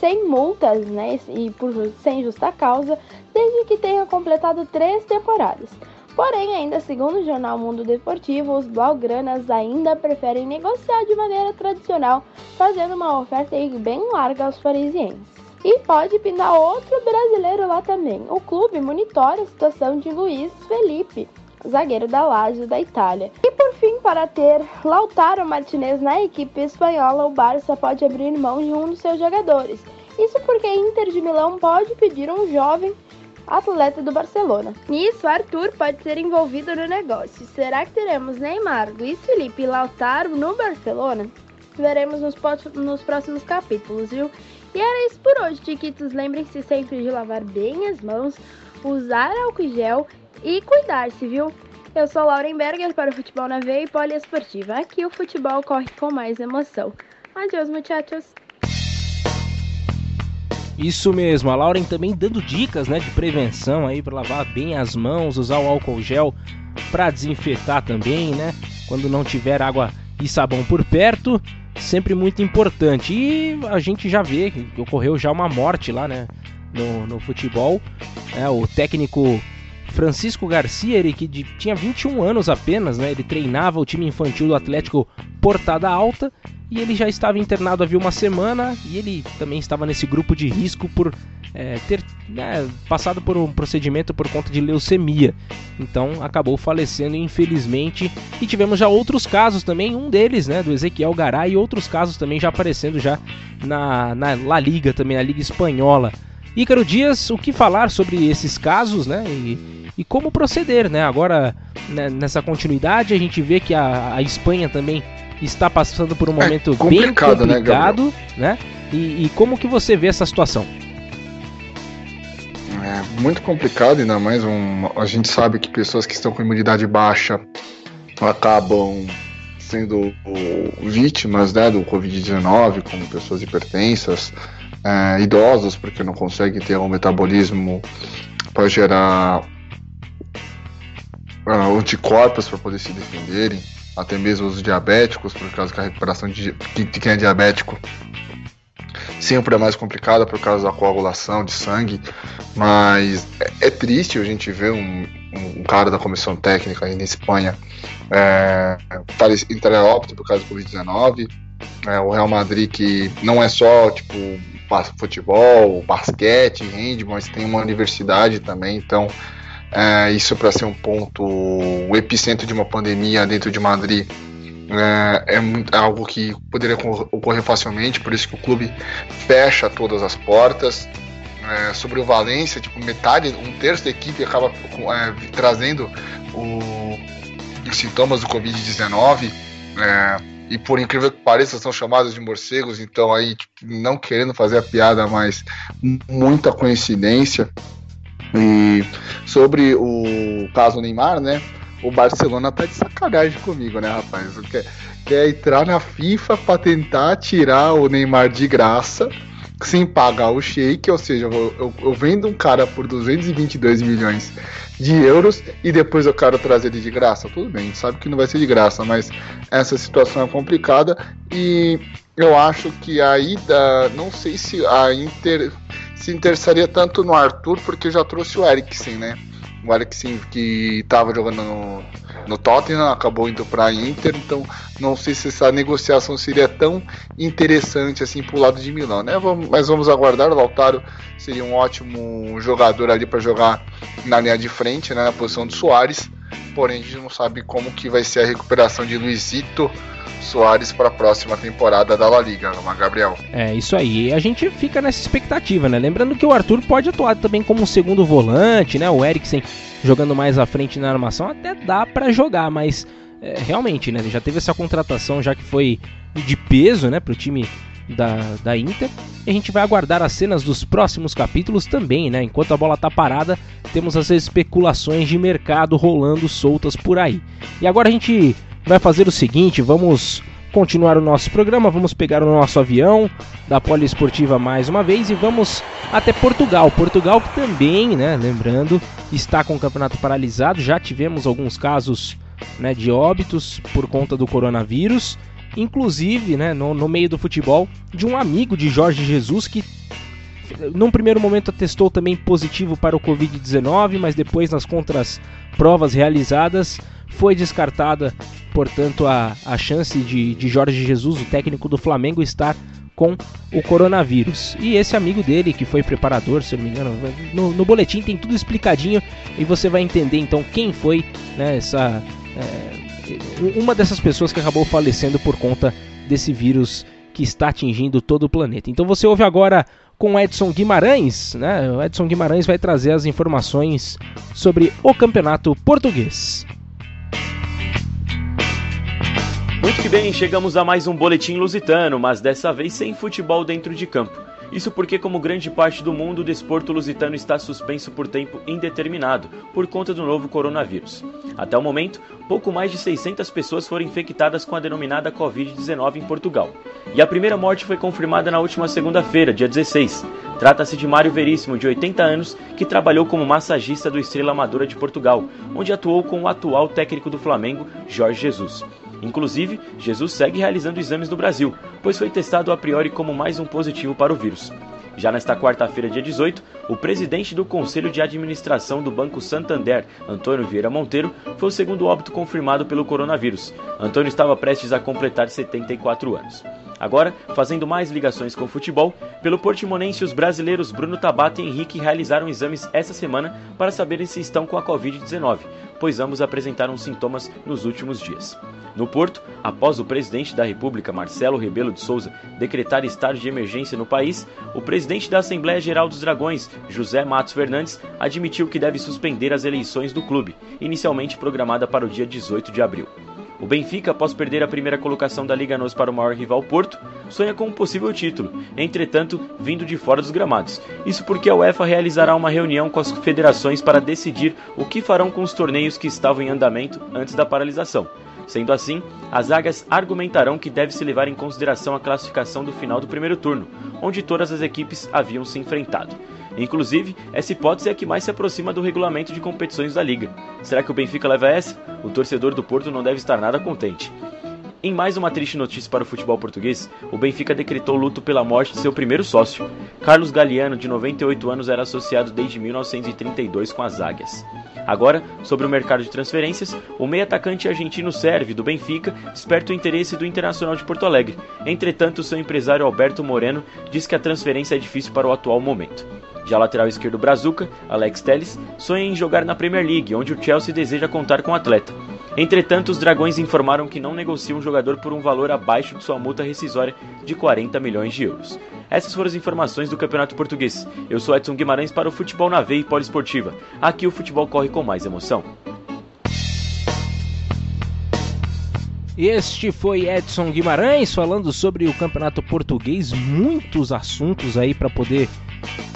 sem multas né, e por, sem justa causa, desde que tenha completado três temporadas. Porém, ainda segundo o jornal Mundo Deportivo, os blaugranas ainda preferem negociar de maneira tradicional, fazendo uma oferta bem larga aos parisienses. E pode pintar outro brasileiro lá também. O clube monitora a situação de Luiz Felipe, zagueiro da Lazio da Itália. E por fim, para ter Lautaro Martinez na equipe espanhola, o Barça pode abrir mão de um dos seus jogadores. Isso porque a Inter de Milão pode pedir um jovem atleta do Barcelona. Nisso, Arthur pode ser envolvido no negócio. Será que teremos Neymar, Luiz Felipe e Lautaro no Barcelona? Veremos nos, nos próximos capítulos, viu? E era isso por hoje, Chiquitos. Lembrem-se sempre de lavar bem as mãos, usar álcool gel e cuidar-se, viu? Eu sou Lauren Berger para o Futebol na Veia e Poliesportiva. Aqui o futebol corre com mais emoção. Adeus, muchachos! Isso mesmo, a Lauren também dando dicas né, de prevenção aí para lavar bem as mãos, usar o álcool gel para desinfetar também, né? Quando não tiver água e sabão por perto, sempre muito importante. E a gente já vê que ocorreu já uma morte lá, né? No, no futebol. É, o técnico Francisco Garcia, ele que de, tinha 21 anos apenas, né? Ele treinava o time infantil do Atlético Portada Alta e ele já estava internado havia uma semana e ele também estava nesse grupo de risco por é, ter né, passado por um procedimento por conta de leucemia. Então acabou falecendo infelizmente e tivemos já outros casos também, um deles, né, do Ezequiel Garay e outros casos também já aparecendo já na, na La Liga também, na Liga Espanhola. Ícaro Dias, o que falar sobre esses casos, né? E, e como proceder, né? Agora, né, nessa continuidade, a gente vê que a, a Espanha também está passando por um é momento é bem complicado, né? né? E, e, como que você vê essa situação? É muito complicado, ainda mais um, a gente sabe que pessoas que estão com imunidade baixa acabam sendo vítimas né, do Covid-19, como pessoas hipertensas, é, idosos, porque não conseguem ter um metabolismo para gerar anticorpos para poder se defenderem, até mesmo os diabéticos, por causa que a recuperação de, de quem é diabético sempre é mais complicada por causa da coagulação de sangue, mas é, é triste a gente ver um, um, cara da comissão técnica aí na Espanha é, entrar óbito por causa do Covid-19. É, o Real Madrid que não é só tipo futebol, basquete, handball, mas tem uma universidade também, então é, isso para ser um ponto, o epicentro de uma pandemia dentro de Madrid é, é, é, algo que poderia ocorrer facilmente, por isso que o clube fecha todas as portas. É, sobre o Valência, tipo, metade, um terço da equipe acaba é, trazendo o, os sintomas do Covid-19. É, e por incrível que pareça, são chamados de morcegos, então aí, tipo, não querendo fazer a piada, mas muita coincidência. E sobre o caso Neymar, né? O Barcelona tá de sacanagem comigo, né, rapaz? Quer, quer entrar na FIFA para tentar tirar o Neymar de graça sem pagar o shake, ou seja, eu, eu, eu, vendo um cara por 222 milhões de euros e depois eu quero trazer ele de graça. Tudo bem, sabe que não vai ser de graça, mas essa situação é complicada e eu acho que a ida, não sei se a Inter se interessaria tanto no Arthur, porque já trouxe o Eriksen, né? O Eriksen que estava jogando no, no Tottenham acabou indo para a Inter, então não sei se essa negociação seria tão interessante assim para o lado de Milão, né? Vamos, mas vamos aguardar. O Lautaro seria um ótimo jogador ali para jogar na linha de frente, né, na posição de Soares. Porém, a gente não sabe como que vai ser a recuperação de Luizito Soares para a próxima temporada da La Liga, né, Gabriel. É, isso aí. A gente fica nessa expectativa, né? Lembrando que o Arthur pode atuar também como um segundo volante, né? O Eriksen jogando mais à frente na armação até dá para jogar, mas é, realmente, né? Já teve essa contratação já que foi de peso, né, para o time da, da Inter. E a gente vai aguardar as cenas dos próximos capítulos também, né? Enquanto a bola tá parada, temos as especulações de mercado rolando soltas por aí. E agora a gente vai fazer o seguinte, vamos continuar o nosso programa, vamos pegar o nosso avião da Poliesportiva mais uma vez e vamos até Portugal. Portugal que também, né, lembrando, está com o campeonato paralisado, já tivemos alguns casos né, de óbitos por conta do coronavírus, inclusive né, no, no meio do futebol, de um amigo de Jorge Jesus que num primeiro momento testou também positivo para o Covid-19, mas depois nas contras provas realizadas foi descartada, portanto, a, a chance de, de Jorge Jesus, o técnico do Flamengo, estar com o coronavírus. E esse amigo dele, que foi preparador, se eu não me engano, no, no boletim tem tudo explicadinho e você vai entender então quem foi né, essa, é, uma dessas pessoas que acabou falecendo por conta desse vírus que está atingindo todo o planeta. Então você ouve agora com Edson Guimarães, né? O Edson Guimarães vai trazer as informações sobre o campeonato português. Muito que bem, chegamos a mais um boletim lusitano, mas dessa vez sem futebol dentro de campo. Isso porque, como grande parte do mundo, o desporto lusitano está suspenso por tempo indeterminado por conta do novo coronavírus. Até o momento, pouco mais de 600 pessoas foram infectadas com a denominada Covid-19 em Portugal. E a primeira morte foi confirmada na última segunda-feira, dia 16. Trata-se de Mário Veríssimo, de 80 anos, que trabalhou como massagista do Estrela Amadora de Portugal, onde atuou com o atual técnico do Flamengo, Jorge Jesus. Inclusive, Jesus segue realizando exames no Brasil, pois foi testado a priori como mais um positivo para o vírus. Já nesta quarta-feira, dia 18, o presidente do Conselho de Administração do Banco Santander, Antônio Vieira Monteiro, foi o segundo óbito confirmado pelo coronavírus. Antônio estava prestes a completar 74 anos. Agora, fazendo mais ligações com o futebol, pelo Portimonense, os brasileiros Bruno Tabata e Henrique realizaram exames essa semana para saberem se estão com a Covid-19, pois ambos apresentaram sintomas nos últimos dias. No Porto, após o presidente da República, Marcelo Rebelo de Souza, decretar estado de emergência no país, o presidente da Assembleia Geral dos Dragões, José Matos Fernandes, admitiu que deve suspender as eleições do clube, inicialmente programada para o dia 18 de abril. O Benfica, após perder a primeira colocação da Liga NOS para o maior rival Porto, sonha com um possível título, entretanto, vindo de fora dos gramados. Isso porque a UEFA realizará uma reunião com as federações para decidir o que farão com os torneios que estavam em andamento antes da paralisação. Sendo assim, as águias argumentarão que deve se levar em consideração a classificação do final do primeiro turno, onde todas as equipes haviam se enfrentado. Inclusive, essa hipótese é a que mais se aproxima do regulamento de competições da liga. Será que o Benfica leva essa? O torcedor do Porto não deve estar nada contente. Em mais uma triste notícia para o futebol português, o Benfica decretou luto pela morte de seu primeiro sócio. Carlos Galeano, de 98 anos, era associado desde 1932 com as Águias. Agora, sobre o mercado de transferências, o meio-atacante argentino Serve, do Benfica, desperta o interesse do Internacional de Porto Alegre. Entretanto, seu empresário Alberto Moreno diz que a transferência é difícil para o atual momento. Já lateral esquerdo Brazuca, Alex Telles, sonha em jogar na Premier League, onde o Chelsea deseja contar com o atleta. Entretanto, os Dragões informaram que não negociam um jogador por um valor abaixo de sua multa rescisória de 40 milhões de euros. Essas foram as informações do Campeonato Português. Eu sou Edson Guimarães para o Futebol na Veia e Poliesportiva. Aqui o futebol corre com mais emoção. Este foi Edson Guimarães falando sobre o Campeonato Português, muitos assuntos aí para poder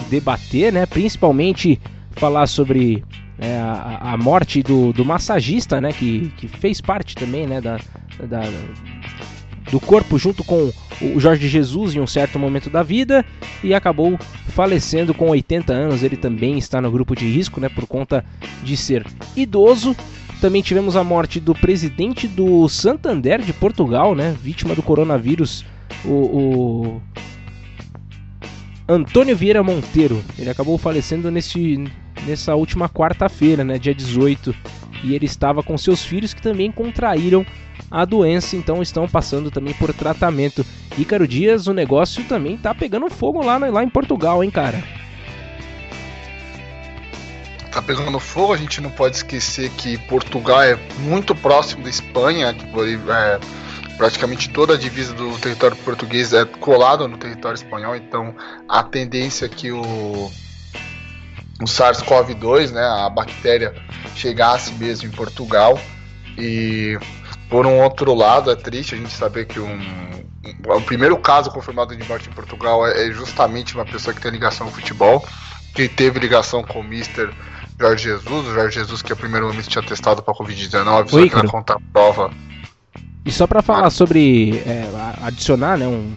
debater, né? Principalmente falar sobre é, a, a, morte do, do, massagista, né? Que, que fez parte também, né? Da, da, do corpo junto com o Jorge Jesus em um certo momento da vida e acabou falecendo com 80 anos. Ele também está no grupo de risco, né? Por conta de ser idoso. Também tivemos a morte do presidente do Santander de Portugal, né? Vítima do coronavírus, o, o Antônio Vieira Monteiro. Ele acabou falecendo nesse, nessa última quarta-feira, né, dia 18. E ele estava com seus filhos que também contraíram a doença, então estão passando também por tratamento. Ícaro Dias, o negócio também tá pegando fogo lá, lá em Portugal, hein, cara? Tá pegando fogo, a gente não pode esquecer que Portugal é muito próximo da Espanha, é, praticamente toda a divisa do território português é colada no território espanhol, então a tendência é que o, o SARS-CoV-2, né, a bactéria, chegasse mesmo em Portugal. E por um outro lado, é triste a gente saber que um, o primeiro caso confirmado de morte em Portugal é, é justamente uma pessoa que tem ligação ao futebol, que teve ligação com o Mister Jorge Jesus, o Jorge Jesus que é o primeiro homem que tinha testado para Covid-19, só que na conta prova e só para falar sobre é, adicionar, né, um,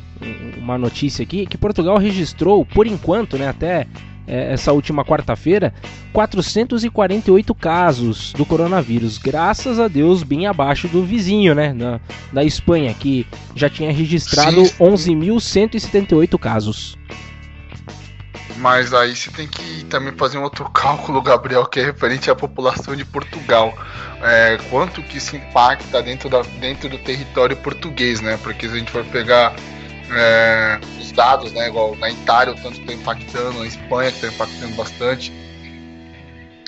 uma notícia aqui, que Portugal registrou, por enquanto, né, até é, essa última quarta-feira, 448 casos do coronavírus. Graças a Deus, bem abaixo do vizinho, né, da, da Espanha, que já tinha registrado 11.178 casos. Mas aí você tem que também fazer um outro cálculo, Gabriel, que é referente à população de Portugal. É, quanto que isso impacta dentro, da, dentro do território português, né? Porque se a gente for pegar é, os dados, né? Igual na Itália, o tanto que está impactando, na Espanha que está impactando bastante.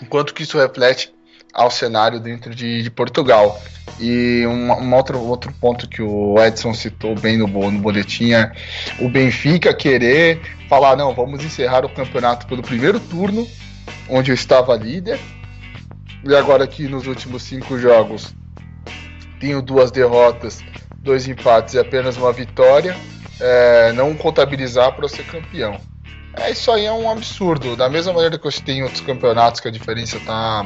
Quanto que isso reflete ao cenário dentro de, de Portugal. E um, um, outro, outro ponto que o Edson citou bem no, no boletim é o Benfica querer falar: não, vamos encerrar o campeonato pelo primeiro turno, onde eu estava líder, e agora aqui nos últimos cinco jogos tenho duas derrotas, dois empates e apenas uma vitória. é, não contabilizar para ser campeão. É, isso aí é um absurdo. Da mesma maneira que eu tem outros campeonatos que a diferença tá,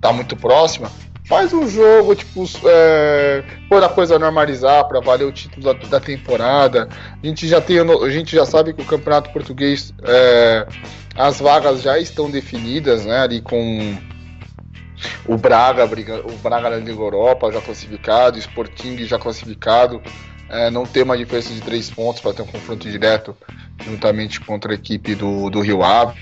tá muito próxima, faz um jogo, tipo, é, pôr a coisa normalizar para valer o título da, da, temporada. A gente já tem, a gente já sabe que o campeonato português, é, as vagas já estão definidas, né? Ali com o Braga, o Braga na Liga Europa já classificado, o Sporting já classificado. É, não ter uma diferença de três pontos para ter um confronto direto juntamente contra a equipe do, do Rio Ave.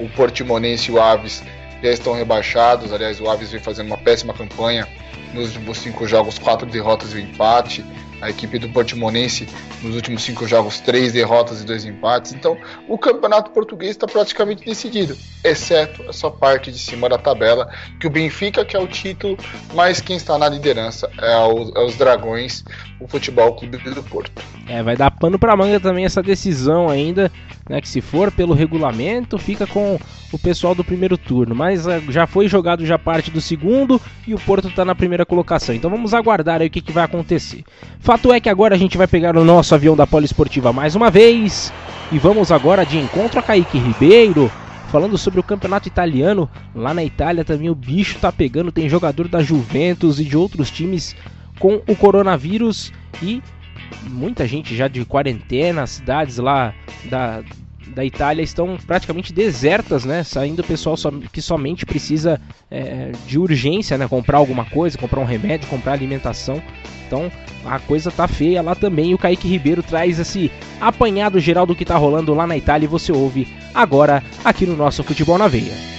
O Portimonense e o Aves já estão rebaixados. Aliás, o Aves vem fazendo uma péssima campanha nos últimos cinco jogos, quatro derrotas e um empate. A equipe do Portimonense, nos últimos cinco jogos, três derrotas e dois empates. Então, o campeonato português está praticamente decidido, exceto essa parte de cima da tabela, que o Benfica quer o título, mas quem está na liderança é, é os Dragões, o Futebol Clube do Porto. É, vai dar pano para manga também essa decisão ainda, né? Que se for pelo regulamento, fica com o pessoal do primeiro turno. Mas uh, já foi jogado já parte do segundo e o Porto está na primeira colocação. Então vamos aguardar aí o que, que vai acontecer. Fato é que agora a gente vai pegar o nosso avião da Poliesportiva mais uma vez. E vamos agora de encontro a Kaique Ribeiro. Falando sobre o campeonato italiano, lá na Itália também o bicho tá pegando, tem jogador da Juventus e de outros times com o coronavírus e muita gente já de quarentena, cidades lá da, da Itália estão praticamente desertas, né? Saindo pessoal que somente precisa é, de urgência, né? Comprar alguma coisa, comprar um remédio, comprar alimentação. Então a coisa tá feia lá também. E o Kaique Ribeiro traz esse apanhado geral do que tá rolando lá na Itália e você ouve agora aqui no nosso Futebol na Veia.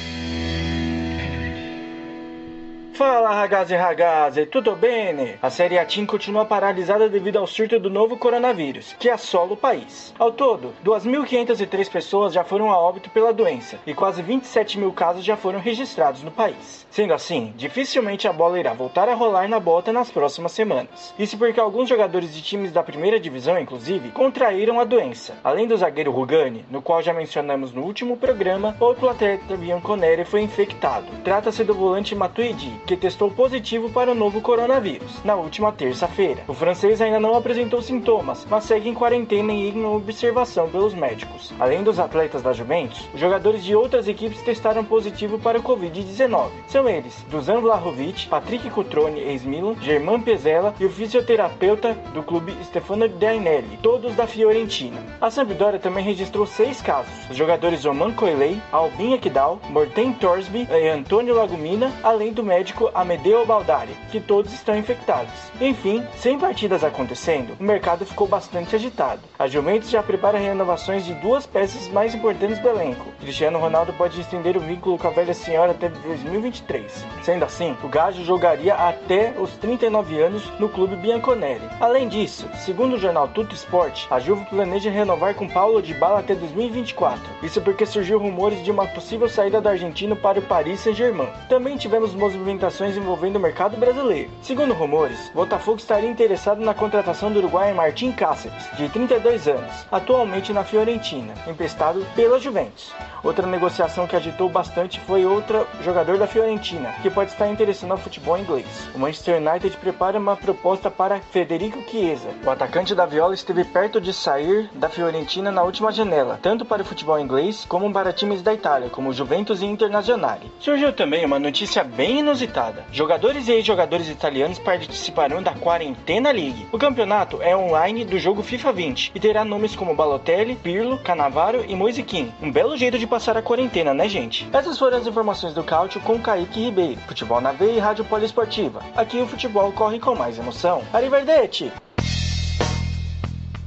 Fala ragazzi ragazzi, tudo bem? A Série A Team continua paralisada devido ao surto do novo coronavírus, que assola o país. Ao todo, 2.503 pessoas já foram a óbito pela doença e quase 27 mil casos já foram registrados no país. Sendo assim, dificilmente a bola irá voltar a rolar na bota nas próximas semanas. Isso porque alguns jogadores de times da primeira divisão, inclusive, contraíram a doença. Além do zagueiro Rugani, no qual já mencionamos no último programa, outro atleta Bianconeri foi infectado. Trata-se do volante Matuidi, que testou positivo para o novo coronavírus na última terça-feira. O francês ainda não apresentou sintomas, mas segue em quarentena e em observação pelos médicos. Além dos atletas da Juventus, jogadores de outras equipes testaram positivo para o Covid-19. São eles Dusan Vlahovic, Patrick Cutrone, ex-Milan, Germán Pezella e o fisioterapeuta do clube Stefano Dainelli, todos da Fiorentina. A Sampdoria também registrou seis casos. Os jogadores Roman Coelei, Albin Ekdal, Morten Torsby e Antônio Lagumina, além do médico Atlético Amedeo Baldari, que todos estão infectados. Enfim, sem partidas acontecendo, o mercado ficou bastante agitado. A Juventus já prepara renovações de duas peças mais importantes do elenco. Cristiano Ronaldo pode estender o vínculo com a velha senhora até 2023. Sendo assim, o Gajo jogaria até os 39 anos no clube Bianconeri. Além disso, segundo o jornal Tutto Sport, a Juve planeja renovar com Paulo de Bala até 2024. Isso porque surgiu rumores de uma possível saída do argentino para o Paris Saint-Germain. Também tivemos movimentações movimentações envolvendo o mercado brasileiro. Segundo rumores, Botafogo estaria interessado na contratação do uruguaio Martin Cáceres, de 32 anos, atualmente na Fiorentina, emprestado pela Juventus. Outra negociação que agitou bastante foi outro jogador da Fiorentina, que pode estar interessado no futebol inglês. O Manchester United prepara uma proposta para Federico Chiesa. O atacante da Viola esteve perto de sair da Fiorentina na última janela, tanto para o futebol inglês como para times da Itália, como Juventus e Internazionale. Surgiu também uma notícia bem inusitada. Jogadores e ex-jogadores italianos participarão da Quarentena League. O campeonato é online do jogo FIFA 20 e terá nomes como Balotelli, Pirlo, Canavaro e Moisiquim. Um belo jeito de passar a quarentena, né, gente? Essas foram as informações do Cáutio com Kaique Ribeiro, Futebol na Veia e Rádio Poliesportiva. Aqui o futebol corre com mais emoção. Arrivederci!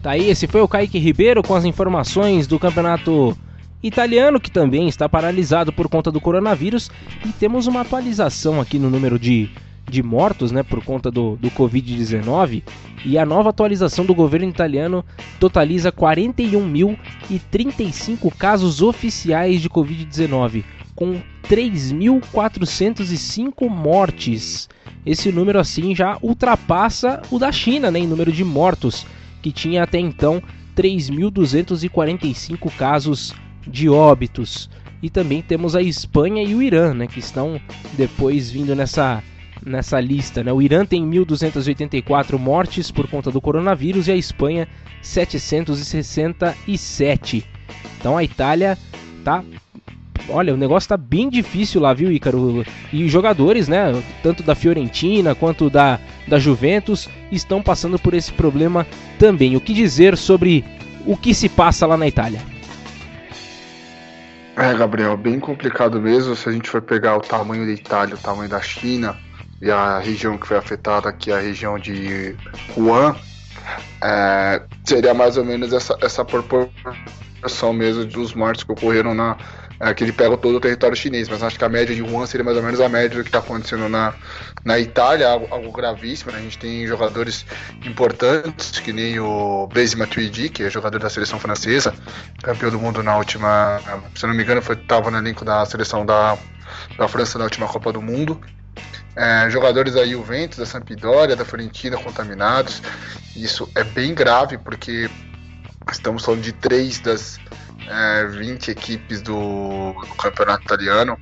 Tá aí, esse foi o Kaique Ribeiro com as informações do campeonato italiano, que também está paralisado por conta do coronavírus. E temos uma atualização aqui no número de de mortos né, por conta do, do Covid-19 e a nova atualização do governo italiano totaliza 41.035 casos oficiais de Covid-19, com 3.405 mortes. Esse número assim já ultrapassa o da China né, em número de mortos, que tinha até então 3.245 casos de óbitos. E também temos a Espanha e o Irã, né, que estão depois vindo nessa nessa lista. Né? O Irã tem 1.284 mortes por conta do coronavírus e a Espanha 767. Então a Itália tá. Olha, o negócio tá bem difícil lá, viu, Ícaro? E jogadores, né, tanto da Fiorentina quanto da, da Juventus, estão passando por esse problema também. O que dizer sobre o que se passa lá na Itália? É, Gabriel, bem complicado mesmo. Se a gente for pegar o tamanho da Itália, o tamanho da China e a região que foi afetada aqui, a região de Wuhan, é, seria mais ou menos essa, essa proporção mesmo dos mortes que ocorreram na, é, que ele pega todo o território chinês, mas acho que a média de Wuhan seria mais ou menos a média do que está acontecendo na, na Itália, algo, algo gravíssimo. Né? A gente tem jogadores importantes, que nem o Blaise Matuidi, que é jogador da seleção francesa, campeão do mundo na última, se não me engano, estava no elenco da seleção da, da França na última Copa do Mundo. É, jogadores da Juventus, da Sampdoria, da Fiorentina contaminados. Isso é bem grave porque estamos falando de três das é, 20 equipes do, do, campeonato italiano.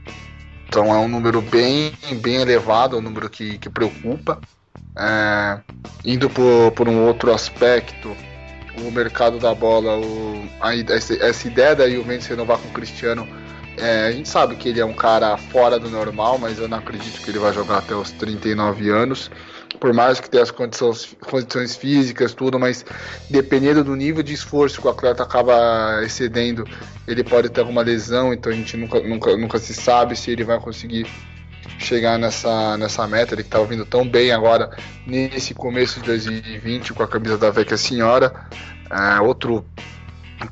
Então é um número bem, bem elevado, é um número que, que preocupa. É, indo por, por um outro aspecto, o mercado da bola, o, a, essa, essa, ideia da Juventus renovar com o Cristiano, é, a gente sabe que ele é um cara fora do normal, mas eu não acredito que ele vai jogar até os 39 anos por mais que tenha as condições, condições físicas, tudo, mas dependendo do nível de esforço que o atleta acaba excedendo, ele pode ter alguma lesão, então a gente nunca, nunca, nunca se sabe se ele vai conseguir chegar nessa, nessa meta, ele que estava vindo tão bem agora nesse começo de 2020 com a camisa da Vecchia Senhora. É, outro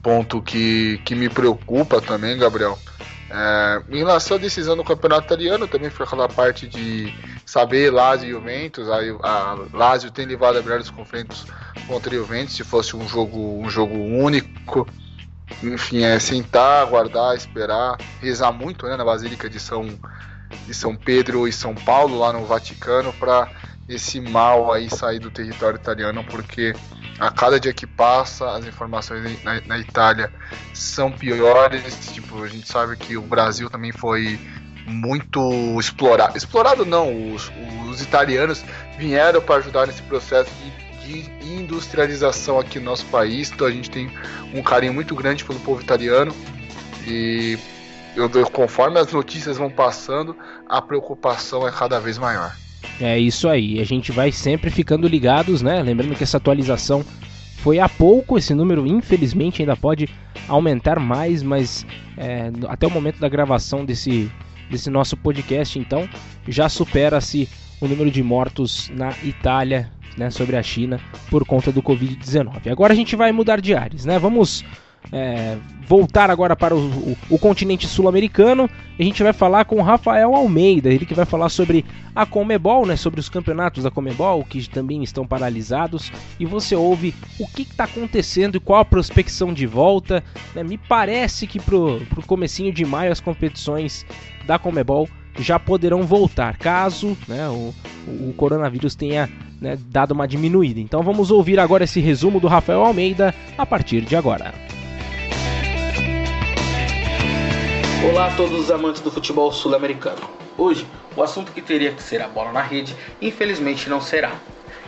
ponto que, que me preocupa também, Gabriel, é, em relação à decisão do campeonato italiano, também foi aquela parte de saber Lazio e Juventus. A, a Lazio tem levado a melhores confrontos contra o Juventus, se fosse um jogo, um jogo único. Enfim, é sentar, aguardar, esperar, rezar muito né, na Basílica de São, de São Pedro e São Paulo, lá no Vaticano, para esse mal aí sair do território italiano, porque a cada dia que passa, as informações na, na, Itália são piores. Tipo, a gente sabe que o Brasil também foi muito explorado. Explorado não, os, os italianos vieram para ajudar nesse processo de, de, industrialização aqui no nosso país. Então a gente tem um carinho muito grande pelo povo italiano. E eu, conforme as notícias vão passando, a preocupação é cada vez maior. É isso aí, a gente vai sempre ficando ligados, né? Lembrando que essa atualização foi há pouco, esse número infelizmente ainda pode aumentar mais, mas é, até o momento da gravação desse, desse nosso podcast, então já supera-se o número de mortos na Itália, né, sobre a China por conta do Covid-19. Agora a gente vai mudar de ares, né? Vamos é, voltar agora para o, o, o continente sul-americano. A gente vai falar com Rafael Almeida, ele que vai falar sobre a Comebol, né, sobre os campeonatos da Comebol que também estão paralisados. E você ouve o que está acontecendo e qual a prospecção de volta. Né? Me parece que pro, pro comecinho de maio as competições da Comebol já poderão voltar, caso né, o, o coronavírus tenha né, dado uma diminuída. Então vamos ouvir agora esse resumo do Rafael Almeida a partir de agora. Olá a todos os amantes do futebol sul-americano. Hoje, o assunto que teria que ser a bola na rede, infelizmente não será.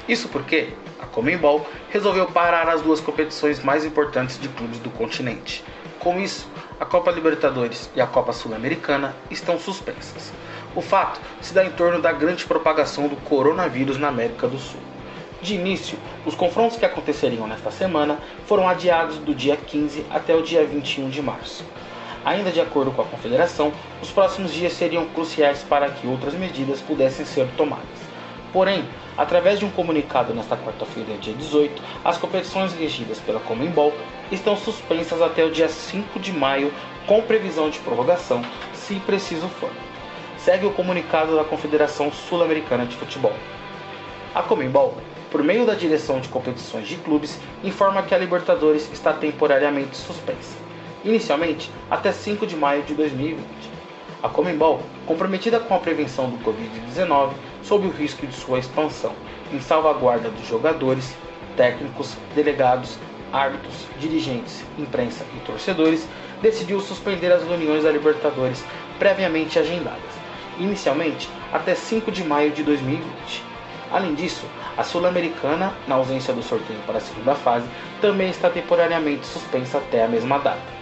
Isso porque a Comembol resolveu parar as duas competições mais importantes de clubes do continente. Com isso, a Copa Libertadores e a Copa Sul-Americana estão suspensas. O fato se dá em torno da grande propagação do coronavírus na América do Sul. De início, os confrontos que aconteceriam nesta semana foram adiados do dia 15 até o dia 21 de março. Ainda de acordo com a Confederação, os próximos dias seriam cruciais para que outras medidas pudessem ser tomadas. Porém, através de um comunicado nesta quarta-feira, dia 18, as competições regidas pela Comembol estão suspensas até o dia 5 de maio, com previsão de prorrogação, se preciso for. Segue o comunicado da Confederação Sul-Americana de Futebol. A Comembol, por meio da direção de competições de clubes, informa que a Libertadores está temporariamente suspensa inicialmente até 5 de maio de 2020. A Comembol, comprometida com a prevenção do Covid-19, sob o risco de sua expansão, em salvaguarda dos jogadores, técnicos, delegados, árbitros, dirigentes, imprensa e torcedores, decidiu suspender as reuniões da Libertadores previamente agendadas, inicialmente até 5 de maio de 2020. Além disso, a Sul-Americana, na ausência do sorteio para a segunda fase, também está temporariamente suspensa até a mesma data.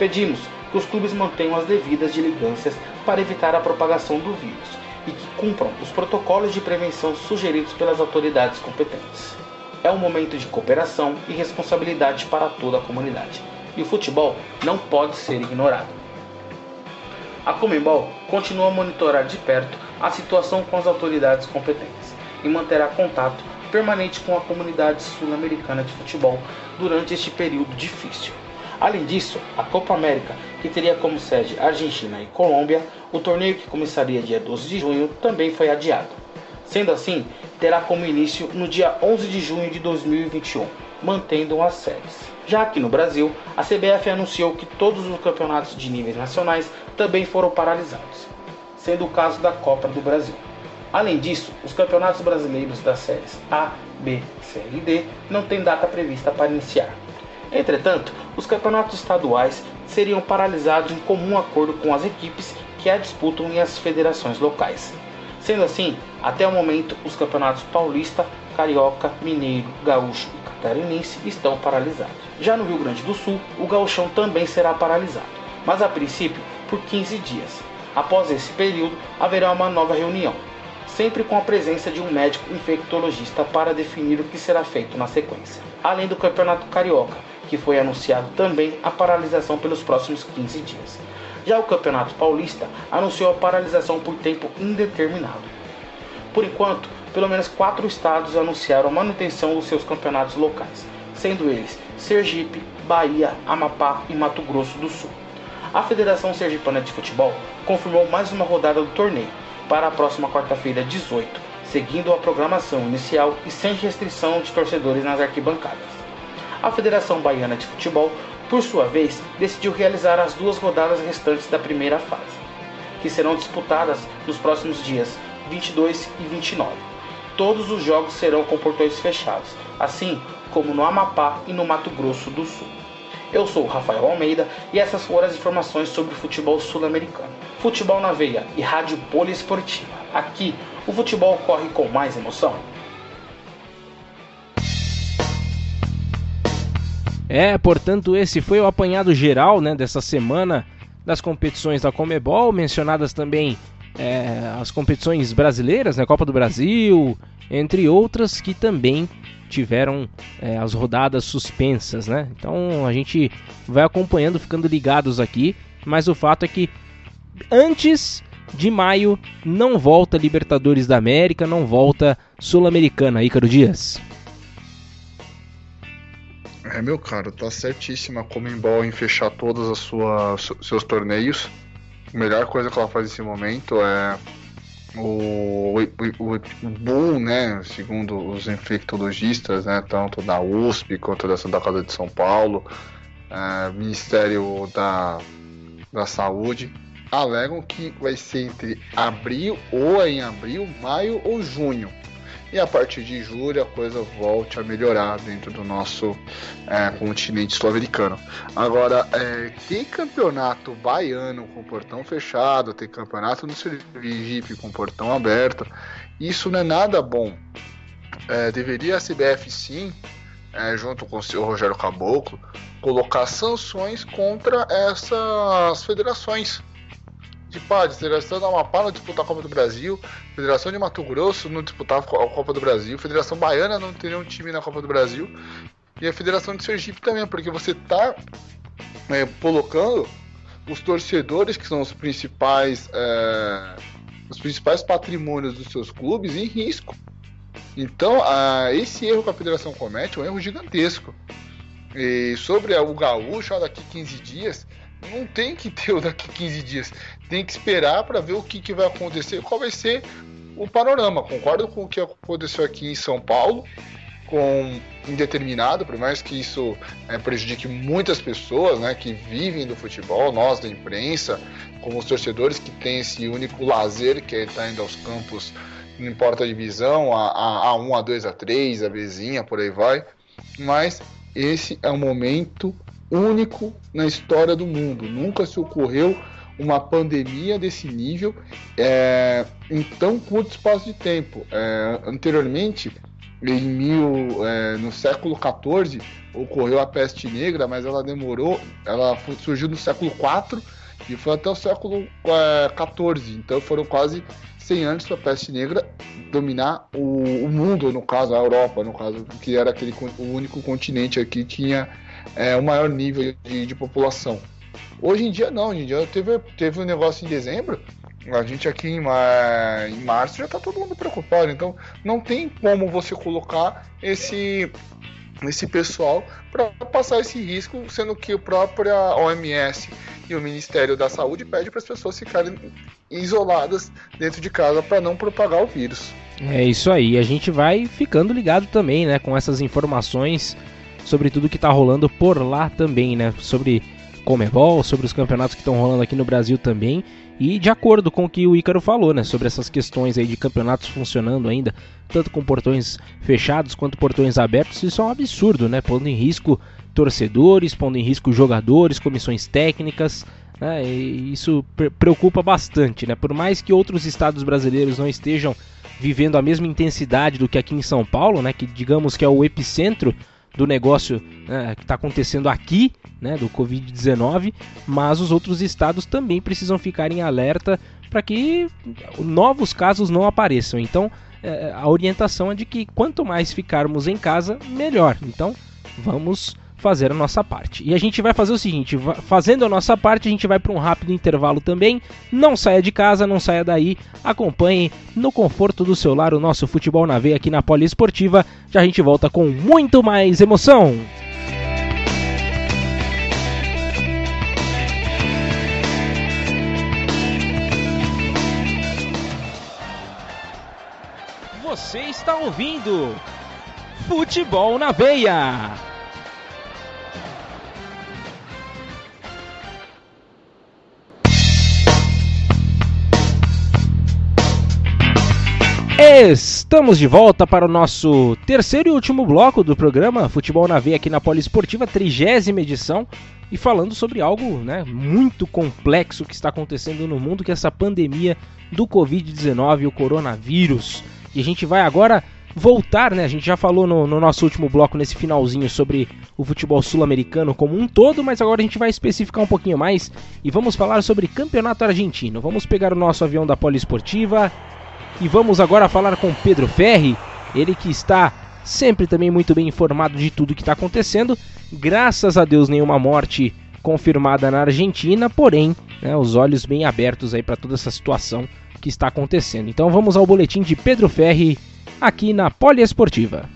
Pedimos que os clubes mantenham as devidas diligências para evitar a propagação do vírus e que cumpram os protocolos de prevenção sugeridos pelas autoridades competentes. É um momento de cooperação e responsabilidade para toda a comunidade, e o futebol não pode ser ignorado. A Comembol continua a monitorar de perto a situação com as autoridades competentes e manterá contato permanente com a comunidade sul-americana de futebol durante este período difícil. Além disso, a Copa América, que teria como sede Argentina e Colômbia, o torneio que começaria dia 12 de junho também foi adiado. Sendo assim, terá como início no dia 11 de junho de 2021, mantendo as séries. Já aqui no Brasil, a CBF anunciou que todos os campeonatos de níveis nacionais também foram paralisados, sendo o caso da Copa do Brasil. Além disso, os campeonatos brasileiros das séries A, B, C e D não têm data prevista para iniciar. Entretanto, os campeonatos estaduais seriam paralisados em comum acordo com as equipes que a disputam e as federações locais. Sendo assim, até o momento, os campeonatos paulista, carioca, mineiro, gaúcho e catarinense estão paralisados. Já no Rio Grande do Sul, o gauchão também será paralisado, mas a princípio por 15 dias. Após esse período, haverá uma nova reunião, sempre com a presença de um médico infectologista para definir o que será feito na sequência. Além do Campeonato Carioca, que foi anunciado também a paralisação pelos próximos 15 dias. Já o Campeonato Paulista anunciou a paralisação por tempo indeterminado. Por enquanto, pelo menos quatro estados anunciaram a manutenção dos seus campeonatos locais, sendo eles Sergipe, Bahia, Amapá e Mato Grosso do Sul. A Federação Sergipana de Futebol confirmou mais uma rodada do torneio para a próxima quarta-feira, 18, seguindo a programação inicial e sem restrição de torcedores nas arquibancadas. A Federação Baiana de Futebol, por sua vez, decidiu realizar as duas rodadas restantes da primeira fase, que serão disputadas nos próximos dias 22 e 29. Todos os jogos serão com portões fechados, assim como no Amapá e no Mato Grosso do Sul. Eu sou Rafael Almeida e essas foram as informações sobre o futebol sul-americano. Futebol na veia e rádio poliesportiva. Aqui, o futebol corre com mais emoção. É, portanto, esse foi o apanhado geral né, dessa semana das competições da Comebol, mencionadas também é, as competições brasileiras, né, Copa do Brasil, entre outras que também tiveram é, as rodadas suspensas, né? Então a gente vai acompanhando, ficando ligados aqui, mas o fato é que antes de maio não volta Libertadores da América, não volta Sul-Americana, Ícaro Dias. É, meu caro, tá certíssima a Comembol em fechar todos os seus torneios. A melhor coisa que ela faz nesse momento é o, o, o boom, né, segundo os infectologistas, né, tanto da USP quanto da Santa Casa de São Paulo, é, Ministério da, da Saúde, alegam que vai ser entre abril ou em abril, maio ou junho e a partir de julho a coisa volte a melhorar dentro do nosso é, continente sul-americano. Agora, é, tem campeonato baiano com portão fechado, tem campeonato no Sergipe com portão aberto, isso não é nada bom. É, deveria a CBF sim, é, junto com o senhor Rogério Caboclo, colocar sanções contra essas federações de pá, de Federação da Amapá não disputar a Copa do Brasil, Federação de Mato Grosso não disputar a Copa do Brasil, Federação Baiana não teria um time na Copa do Brasil, e a Federação de Sergipe também, porque você está é, colocando os torcedores, que são os principais, é, os principais patrimônios dos seus clubes, em risco. Então, a, esse erro que a federação comete é um erro gigantesco. E sobre o gaúcho, daqui 15 dias, não tem que ter o daqui 15 dias. Tem que esperar para ver o que, que vai acontecer, qual vai ser o panorama. Concordo com o que aconteceu aqui em São Paulo, com indeterminado, por mais que isso é, prejudique muitas pessoas né, que vivem do futebol, nós da imprensa, como os torcedores que têm esse único lazer que é estar indo aos campos, não importa a divisão, a, a, A1, A2, A3, a Bzinha, por aí vai. Mas esse é um momento único na história do mundo. Nunca se ocorreu uma pandemia desse nível é, em tão curto espaço de tempo. É, anteriormente, em mil, é, no século XIV, ocorreu a peste negra, mas ela demorou, ela surgiu no século IV e foi até o século XIV, então foram quase 100 anos para a peste negra dominar o, o, mundo, no caso, a Europa, no caso, que era aquele, o único continente aqui tinha é, o maior nível de, de, população. Hoje em dia não, hoje em dia teve, teve um negócio em dezembro, a gente aqui em, em março já está todo mundo preocupado, então não tem como você colocar esse esse pessoal para passar esse risco, sendo que a própria OMS e o Ministério da Saúde pede para as pessoas ficarem isoladas dentro de casa para não propagar o vírus. É isso aí, a gente vai ficando ligado também, né, com essas informações sobre tudo que está rolando por lá também, né, sobre Comebol, sobre os campeonatos que estão rolando aqui no Brasil também. E de acordo com o que o Ícaro falou, né, sobre essas questões aí de campeonatos funcionando ainda, tanto com portões fechados quanto portões abertos, isso é um absurdo, né, pondo em risco torcedores, pondo em risco jogadores, comissões técnicas, né, isso preocupa bastante, né, por mais que outros estados brasileiros não estejam vivendo a mesma intensidade do que aqui em São Paulo, né, que digamos que é o epicentro do negócio né, que está acontecendo aqui, né, do Covid-19, mas os outros estados também precisam ficar em alerta para que novos casos não apareçam. Então, é, a orientação é de que quanto mais ficarmos em casa, melhor. Então, vamos fazer a nossa parte. E a gente vai fazer o seguinte, fazendo a nossa parte, a gente vai para um rápido intervalo também. Não saia de casa, não saia daí. Acompanhe no conforto do seu lar o nosso futebol na veia aqui na Poliesportiva. Já a gente volta com muito mais emoção. Você está ouvindo Futebol na Veia. Estamos de volta para o nosso terceiro e último bloco do programa Futebol na Veia aqui na Poliesportiva, trigésima edição, e falando sobre algo né, muito complexo que está acontecendo no mundo, que é essa pandemia do Covid-19, o coronavírus. E a gente vai agora voltar, né? A gente já falou no, no nosso último bloco, nesse finalzinho, sobre o futebol sul-americano como um todo, mas agora a gente vai especificar um pouquinho mais e vamos falar sobre campeonato argentino. Vamos pegar o nosso avião da Poliesportiva e vamos agora falar com Pedro Ferri, ele que está sempre também muito bem informado de tudo que está acontecendo. Graças a Deus, nenhuma morte confirmada na Argentina, porém, né, os olhos bem abertos aí para toda essa situação que está acontecendo. Então vamos ao boletim de Pedro Ferri aqui na Poliesportiva.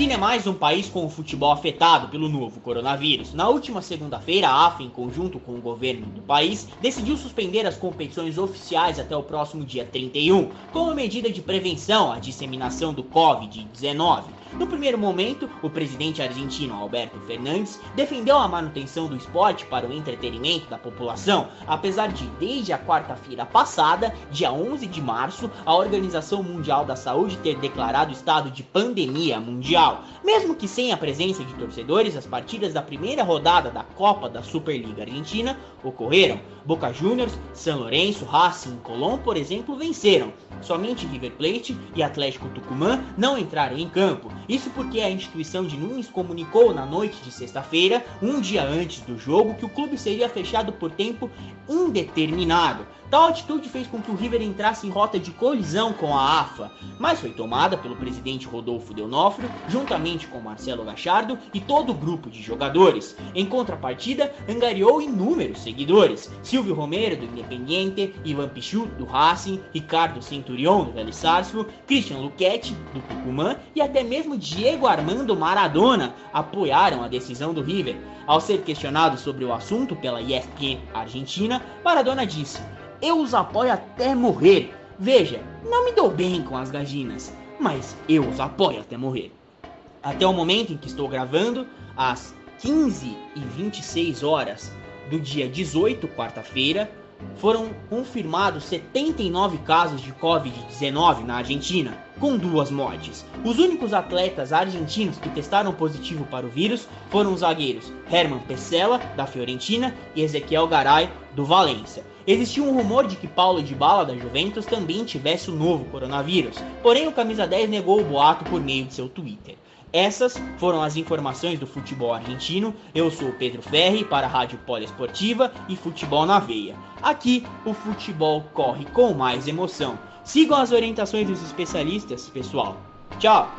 Argentina é mais um país com o futebol afetado pelo novo coronavírus. Na última segunda-feira, a AFA, em conjunto com o governo do país, decidiu suspender as competições oficiais até o próximo dia 31, como medida de prevenção à disseminação do Covid-19. No primeiro momento, o presidente argentino Alberto Fernandes defendeu a manutenção do esporte para o entretenimento da população, apesar de, desde a quarta-feira passada, dia 11 de março, a Organização Mundial da Saúde ter declarado estado de pandemia mundial. Mesmo que sem a presença de torcedores, as partidas da primeira rodada da Copa da Superliga Argentina ocorreram. Boca Juniors, São Lourenço, Racing Colón, por exemplo, venceram. Somente River Plate e Atlético Tucumã não entraram em campo. Isso porque a instituição de Nunes comunicou na noite de sexta-feira, um dia antes do jogo, que o clube seria fechado por tempo indeterminado. Tal atitude fez com que o River entrasse em rota de colisão com a AFA, mas foi tomada pelo presidente Rodolfo Deonofrio, juntamente com Marcelo Gachardo e todo o grupo de jogadores. Em contrapartida, angariou inúmeros seguidores: Silvio Romero, do Independiente, Ivan Pichu, do Racing, Ricardo Centurion, do Vélez Sarsfield, Christian Luquete, do Tucumã e até mesmo Diego Armando Maradona apoiaram a decisão do River. Ao ser questionado sobre o assunto pela ESPN Argentina, Maradona disse: eu os apoio até morrer. Veja, não me dou bem com as gajinas, mas eu os apoio até morrer. Até o momento em que estou gravando, às 15 e 26 horas do dia 18, quarta-feira, foram confirmados 79 casos de Covid-19 na Argentina. com duas mortes. Os únicos atletas argentinos que testaram positivo para o vírus foram os zagueiros Herman Pesela, da Fiorentina, e Ezequiel Garay, do Valência. Existia um rumor de que Paulo de Bala, da Juventus, também tivesse o novo coronavírus, porém o camisa 10 negou o boato por meio de seu Twitter. Essas foram as informações do futebol argentino. Eu sou o Pedro Ferri para a Rádio Poliesportiva e Futebol na Veia. Aqui o futebol corre com mais emoção. Sigam as orientações dos especialistas, pessoal. Tchau.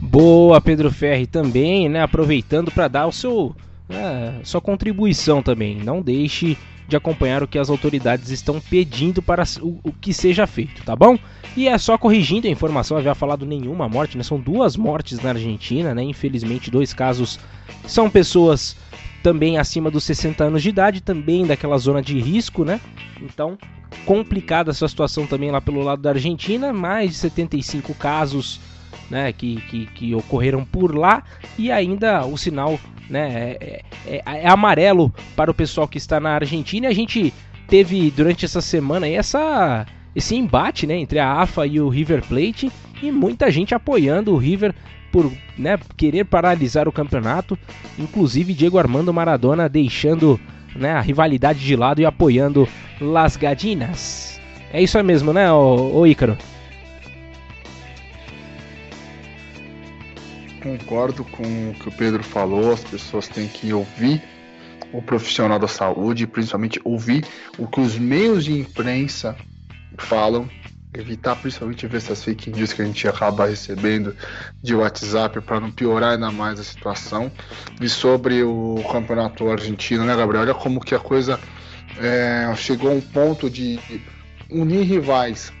Boa, Pedro Ferri também, né? Aproveitando para dar o seu né, sua contribuição também. Não deixe de acompanhar o que as autoridades estão pedindo para o, o, que seja feito, tá bom? E é só corrigindo a informação, havia falado nenhuma morte, né? São duas mortes na Argentina, né? Infelizmente, dois casos são pessoas também acima dos 60 anos de idade, também daquela zona de risco, né? Então, complicada essa situação também lá pelo lado da Argentina, mais de 75 casos né, que, que, que ocorreram por lá e ainda o sinal né, é, é, é, amarelo para o pessoal que está na Argentina. E a gente teve durante essa semana aí essa, esse embate né, entre a AFA e o River Plate e muita gente apoiando o River por né, querer paralisar o campeonato, inclusive Diego Armando Maradona deixando né, a rivalidade de lado e apoiando Las Gadinas. É isso mesmo, né, ô, ô Ícaro? Concordo com o que o Pedro falou, as pessoas têm que ouvir o profissional da saúde, principalmente ouvir o que os meios de imprensa falam, evitar principalmente ver essas fake news que a gente acaba recebendo de WhatsApp para não piorar ainda mais a situação. E sobre o campeonato argentino, né, Gabriel? Olha como que a coisa é, chegou a um ponto de unir rivais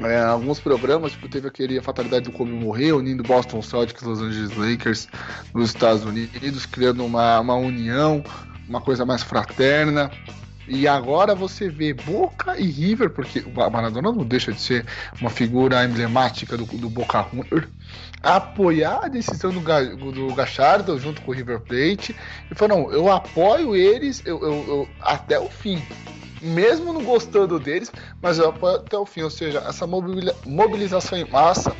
é, alguns programas, tipo, teve aquele a fatalidade do Kobe morrer, unindo Boston Celtics Los Angeles Lakers nos Estados Unidos, criando uma, uma união, uma coisa mais fraterna. E agora você vê Boca e River, porque o Maradona não deixa de ser uma figura emblemática do, do Boca Juniors, apoiar a decisão do, do Gachardo junto com o River Plate e falou: não, eu apoio eles eu, eu, eu, até o fim mesmo não gostando deles, mas eu apoio até o fim. Ou seja, essa mobilização em massa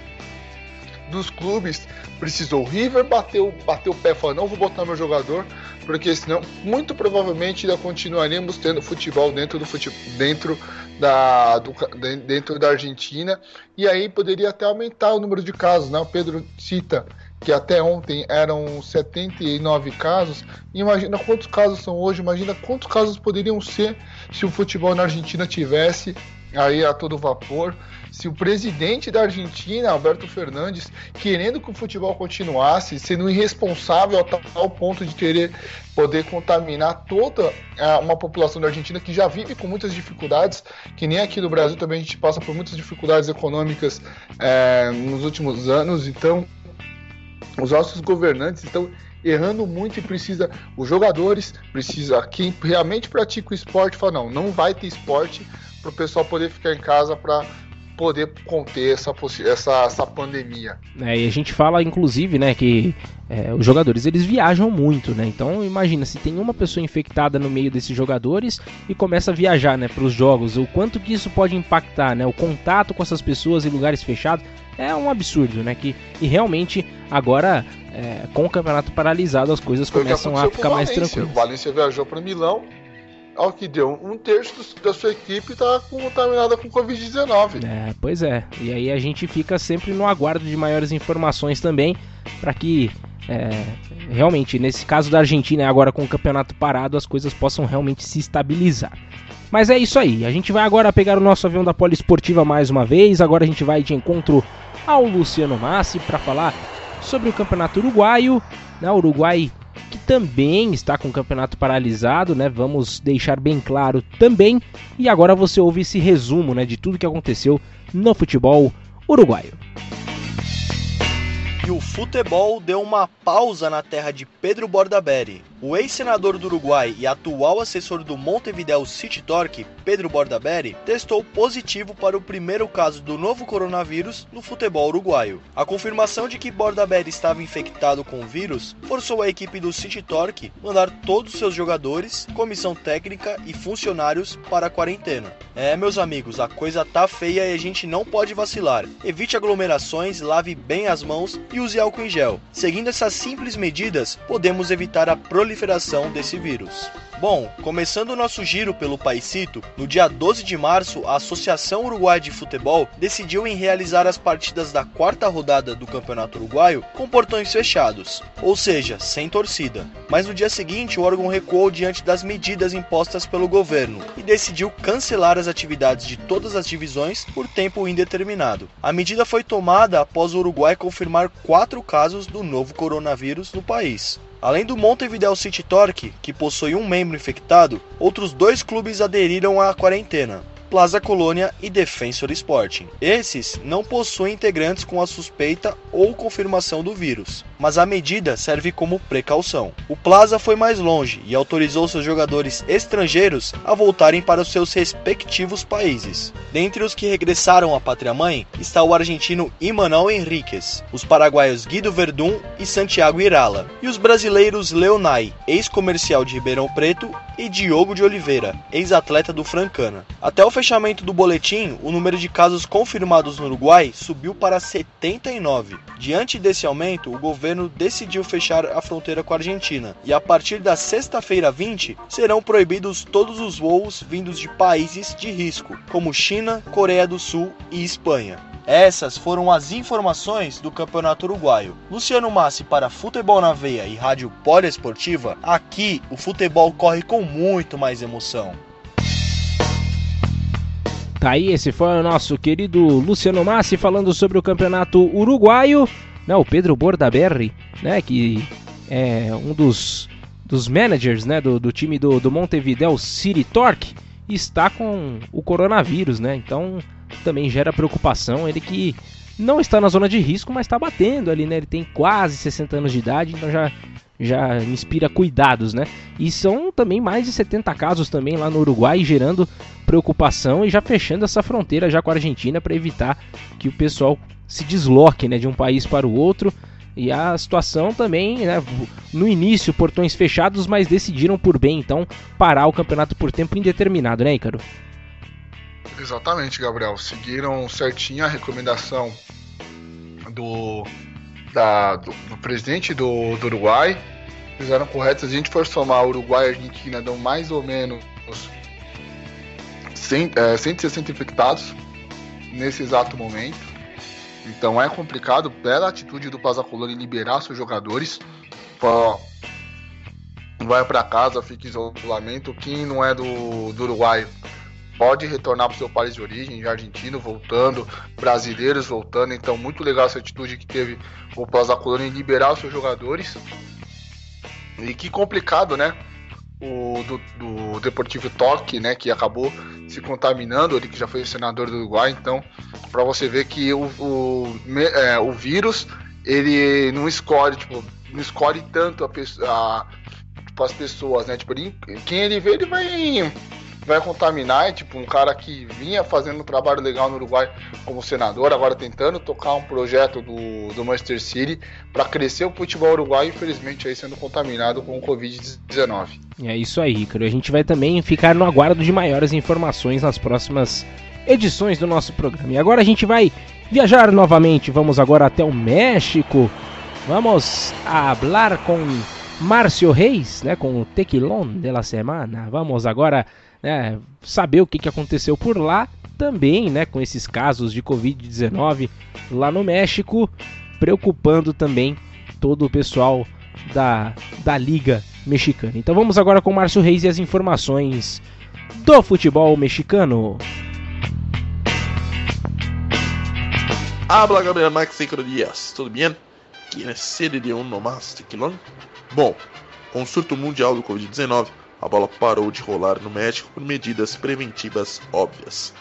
dos clubes precisou. O River bateu, bateu o pé e falou: não vou botar meu jogador, porque senão, muito provavelmente, ainda continuaremos tendo futebol dentro do futebol, dentro da, do, dentro da Argentina, e aí poderia até aumentar o número de casos. Né? O Pedro cita que até ontem eram 79 casos. Imagina quantos casos são hoje, imagina quantos casos poderiam ser se o futebol na Argentina tivesse aí a todo vapor. Se o presidente da Argentina, Alberto Fernandes, querendo que o futebol continuasse, sendo irresponsável a tal ponto de querer poder contaminar toda uma população da Argentina que já vive com muitas dificuldades, que nem aqui no Brasil também a gente passa por muitas dificuldades econômicas é, nos últimos anos. Então, os nossos governantes estão errando muito e precisa os jogadores, precisa quem realmente pratica o esporte, fala não, não vai ter esporte para o pessoal poder ficar em casa para poder conter essa, essa, essa pandemia. É, e a gente fala, inclusive, né, que é, os jogadores eles viajam muito, né? Então imagina se tem uma pessoa infectada no meio desses jogadores e começa a viajar, né, para os jogos, o quanto que isso pode impactar, né? O contato com essas pessoas em lugares fechados é um absurdo, né? Que, e realmente agora, é, com o campeonato paralisado, as coisas Foi começam a ficar mais tranquilas. O Valência viajou para Milão, ao que deu, um terço da sua equipe está contaminada com Covid-19. É, pois é. E aí a gente fica sempre no aguardo de maiores informações também, para que é, realmente, nesse caso da Argentina, agora com o campeonato parado, as coisas possam realmente se estabilizar. Mas é isso aí. A gente vai agora pegar o nosso avião da Poliesportiva mais uma vez. Agora a gente vai de encontro ao Luciano Massi para falar sobre o campeonato uruguaio. Né? O Uruguai que também está com o campeonato paralisado, né? Vamos deixar bem claro também. E agora você ouve esse resumo, né, de tudo que aconteceu no futebol uruguaio. E o futebol deu uma pausa na terra de Pedro Bordaberry. O ex-senador do Uruguai e atual assessor do Montevideo City Torque, Pedro Bordaberry, testou positivo para o primeiro caso do novo coronavírus no futebol uruguaio. A confirmação de que Bordaberry estava infectado com o vírus forçou a equipe do City Torque mandar todos os seus jogadores, comissão técnica e funcionários para a quarentena. É, meus amigos, a coisa tá feia e a gente não pode vacilar. Evite aglomerações, lave bem as mãos e use álcool em gel. Seguindo essas simples medidas, podemos evitar a proliferação desse vírus. Bom, começando o nosso giro pelo Paisito, no dia 12 de março, a Associação Uruguai de Futebol decidiu em realizar as partidas da quarta rodada do Campeonato Uruguaio com portões fechados, ou seja, sem torcida. Mas no dia seguinte, o órgão recuou diante das medidas impostas pelo governo e decidiu cancelar as atividades de todas as divisões por tempo indeterminado. A medida foi tomada após o Uruguai confirmar quatro casos do novo coronavírus no país. Além do Montevideo City Torque, que possui um membro infectado, outros dois clubes aderiram à quarentena. Plaza Colônia e Defensor Sporting. Esses não possuem integrantes com a suspeita ou confirmação do vírus, mas a medida serve como precaução. O Plaza foi mais longe e autorizou seus jogadores estrangeiros a voltarem para os seus respectivos países. Dentre os que regressaram à pátria-mãe está o argentino Imanol Henriquez, os paraguaios Guido Verdun e Santiago Irala, e os brasileiros Leonai, ex-comercial de Ribeirão Preto, e Diogo de Oliveira, ex-atleta do Francana. Até o fechamento do boletim, o número de casos confirmados no Uruguai subiu para 79. Diante desse aumento, o governo decidiu fechar a fronteira com a Argentina, e a partir da sexta-feira 20 serão proibidos todos os voos vindos de países de risco, como China, Coreia do Sul e Espanha. Essas foram as informações do Campeonato Uruguaio. Luciano Massi para Futebol na Veia e Rádio Poliesportiva. Aqui o futebol corre com muito mais emoção. Tá aí, esse foi o nosso querido Luciano Massi falando sobre o Campeonato Uruguaio. Né, o Pedro Bordaberry, né, que é um dos, dos managers né, do, do time do, do Montevideo City Torque, está com o coronavírus, né? Então também gera preocupação. Ele que não está na zona de risco, mas está batendo ali, né? Ele tem quase 60 anos de idade, então já, já inspira cuidados, né? E são também mais de 70 casos também lá no Uruguai, gerando preocupação e já fechando essa fronteira já com a Argentina para evitar que o pessoal se desloque, né, de um país para o outro. E a situação também, né, no início, portões fechados, mas decidiram por bem, então, parar o campeonato por tempo indeterminado, né, Ícaro? Exatamente, Gabriel. Seguiram certinho a recomendação do, da, do, do, presidente do, do Uruguai. Fizeram correto. Se a gente for somar Uruguai e Argentina, dão mais ou menos 100, é, 160 infectados nesse exato momento. Então é complicado pela atitude do Pazacolor em liberar seus jogadores. Pô, vai para casa, fica em isolamento. Quem não é do, do Uruguai pode retornar para o seu país de origem, argentino voltando, brasileiros voltando. Então, muito legal essa atitude que teve o Plaza Colônia em liberar os seus jogadores. E que complicado, né? O do, do Deportivo Toque, né? Que acabou se contaminando, ele que já foi senador do Uruguai. Então, para você ver que o, o, é, o vírus ele não escolhe, tipo, não escolhe tanto a, a tipo, as pessoas, né? Tipo, ele, quem ele vê, ele vai vai contaminar. É tipo um cara que vinha fazendo um trabalho legal no Uruguai como senador, agora tentando tocar um projeto do, do Manchester City para crescer o futebol uruguaio, infelizmente aí sendo contaminado com o Covid-19. É isso aí, Ricardo. A gente vai também ficar no aguardo de maiores informações nas próximas edições do nosso programa. E agora a gente vai viajar novamente. Vamos agora até o México. Vamos falar com Márcio Reis, né, com o Tequilon de la Semana. Vamos agora né, saber o que, que aconteceu por lá, também né, com esses casos de Covid-19 lá no México, preocupando também todo o pessoal da, da Liga Mexicana. Então vamos agora com o Márcio Reis e as informações do futebol mexicano. Habla Gabriel Max Dias, tudo bem? Quem é sede de um nomás? Bom, com o surto mundial do Covid-19, a bola parou de rolar no México por medidas preventivas óbvias.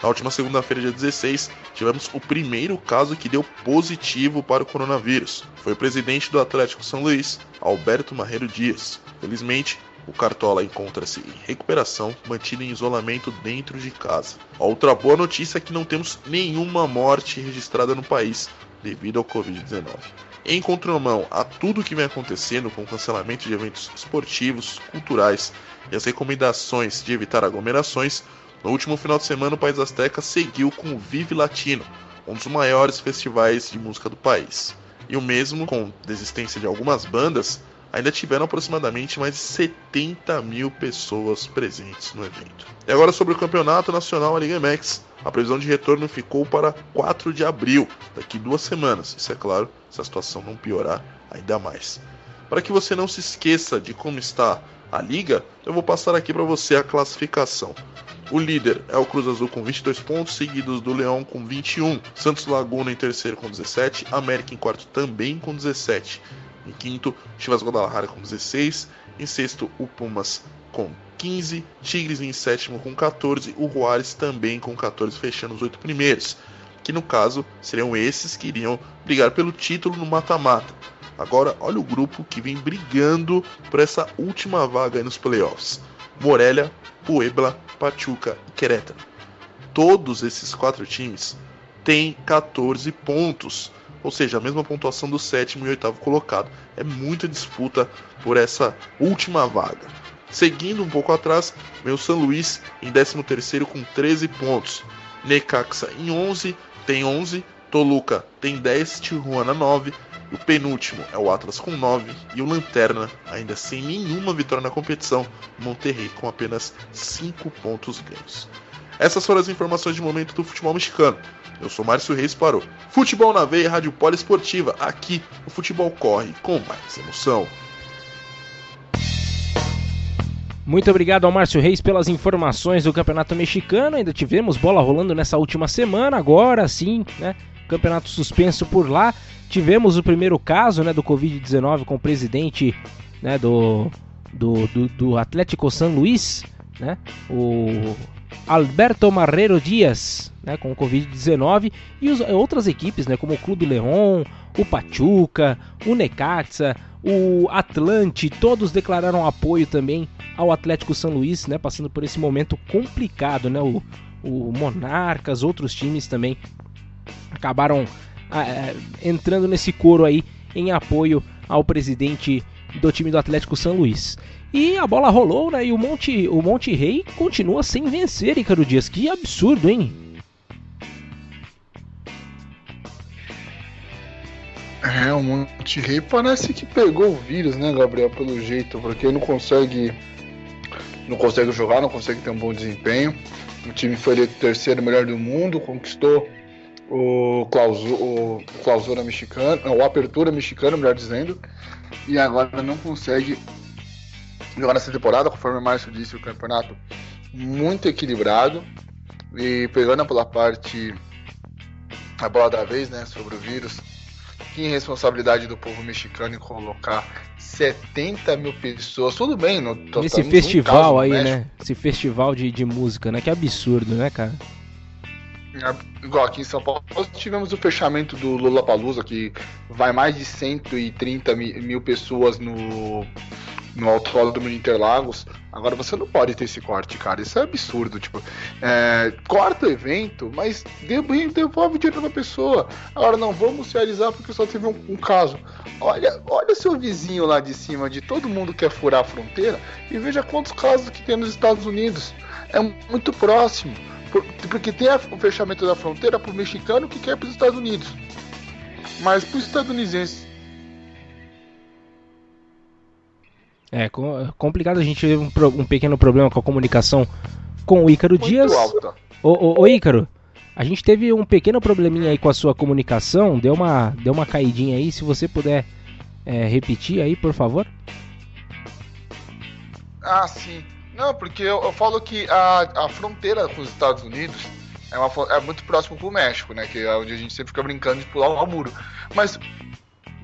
Na última segunda-feira, dia 16, tivemos o primeiro caso que deu positivo para o coronavírus. Foi o presidente do Atlético São Luís, Alberto Marreiro Dias. Felizmente, o Cartola encontra-se em recuperação, mantido em isolamento dentro de casa. A outra boa notícia é que não temos nenhuma morte registrada no país devido ao Covid-19. Em contramão a tudo que vem acontecendo com o cancelamento de eventos esportivos, culturais e as recomendações de evitar aglomerações, no último final de semana o País Azteca seguiu com o Vive Latino, um dos maiores festivais de música do país. E o mesmo, com desistência de algumas bandas, ainda tiveram aproximadamente mais de 70 mil pessoas presentes no evento. E agora sobre o campeonato nacional, a Liga MX. A previsão de retorno ficou para 4 de abril, daqui duas semanas. Isso é claro, se a situação não piorar ainda mais. Para que você não se esqueça de como está a liga, eu vou passar aqui para você a classificação. O líder é o Cruz Azul com 22 pontos, seguidos do Leão com 21, Santos Laguna em terceiro com 17, América em quarto também com 17. Em quinto, Chivas Guadalajara com 16. Em sexto, o Pumas com 15. Tigres em sétimo com 14. O Juárez também com 14, fechando os oito primeiros. Que no caso seriam esses que iriam brigar pelo título no mata-mata. Agora, olha o grupo que vem brigando por essa última vaga nos playoffs: Morelia, Puebla, Pachuca e Querétaro. Todos esses quatro times têm 14 pontos ou seja, a mesma pontuação do sétimo e oitavo colocado. É muita disputa por essa última vaga. Seguindo um pouco atrás, o São Luís em 13º com 13 pontos. Necaxa em 11, tem 11. Toluca tem 10, Tijuana 9. O penúltimo é o Atlas com 9 e o Lanterna, ainda sem nenhuma vitória na competição, Monterrey com apenas 5 pontos ganhos. Essas foram as informações de momento do futebol mexicano. Eu sou Márcio Reis Parou. Futebol na Veia, Rádio Poliesportiva. Aqui o futebol corre com mais emoção. Muito obrigado ao Márcio Reis pelas informações do Campeonato Mexicano. Ainda tivemos bola rolando nessa última semana, agora sim, né? Campeonato suspenso por lá. Tivemos o primeiro caso né, do Covid-19 com o presidente né, do, do, do, do Atlético San Luís, né? O Alberto Marrero Dias, né, com o Covid-19, e os, outras equipes, né, como o Clube León, o Pachuca, o Necaxa, o Atlante, todos declararam apoio também ao Atlético São Luís, né, passando por esse momento complicado, né, o, o Monarcas, outros times também acabaram é, entrando nesse coro aí em apoio ao presidente do time do Atlético São Luís. E a bola rolou, né? E o Monte, o Monte Rei continua sem vencer, Icaro Dias. Que absurdo, hein? É, o Monte Rei parece que pegou o vírus, né, Gabriel, pelo jeito, porque não consegue não consegue jogar, não consegue ter um bom desempenho. O time foi eleito terceiro melhor do mundo, conquistou o clausura, o clausura mexicano, o apertura mexicano, melhor dizendo, e agora não consegue jogar nessa temporada, conforme o Márcio disse, o campeonato muito equilibrado. E pegando pela parte a bola da vez, né, sobre o vírus, que responsabilidade do povo mexicano em colocar 70 mil pessoas, tudo bem, no total, Nesse festival aí, né? Esse festival de, de música, né? Que absurdo, né, cara? É, igual aqui em São Paulo, tivemos o fechamento do Lula Palusa, que vai mais de 130 mil pessoas no, no autódromo de Interlagos. Agora você não pode ter esse corte, cara. Isso é absurdo. Tipo, é, corta o evento, mas devolve dinheiro pra pessoa. Agora não vamos realizar porque só teve um, um, caso. Olha, olha seu vizinho lá de cima, de todo mundo quer furar a fronteira e veja quantos casos que tem nos Estados Unidos. É muito próximo. Porque tem o fechamento da fronteira pro mexicano que quer para os Estados Unidos. Mas para os É complicado a gente ter um, um, pequeno problema com a comunicação com o Ícaro Muito Dias. Alta. Ô, ô, ô, Ícaro, a gente teve um pequeno probleminha aí com a sua comunicação, deu uma, deu uma caidinha aí, se você puder é, repetir aí, por favor. Ah, sim. Não, porque eu, eu falo que a, a fronteira com os Estados Unidos é, uma, é muito próximo pro México, né? Que é onde a gente sempre fica brincando de pular o muro. Mas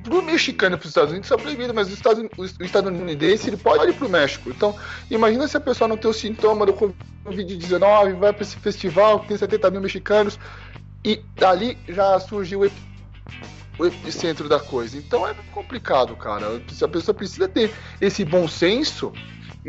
pro mexicano e pros Estados Unidos é proibido, mas o, Estado, o estadunidense ele pode ir pro México. Então, imagina se a pessoa não tem o sintoma do Covid-19, vai para esse festival que tem 70 mil mexicanos, e dali já surgiu o, o epicentro da coisa. Então é complicado, cara. A pessoa precisa ter esse bom senso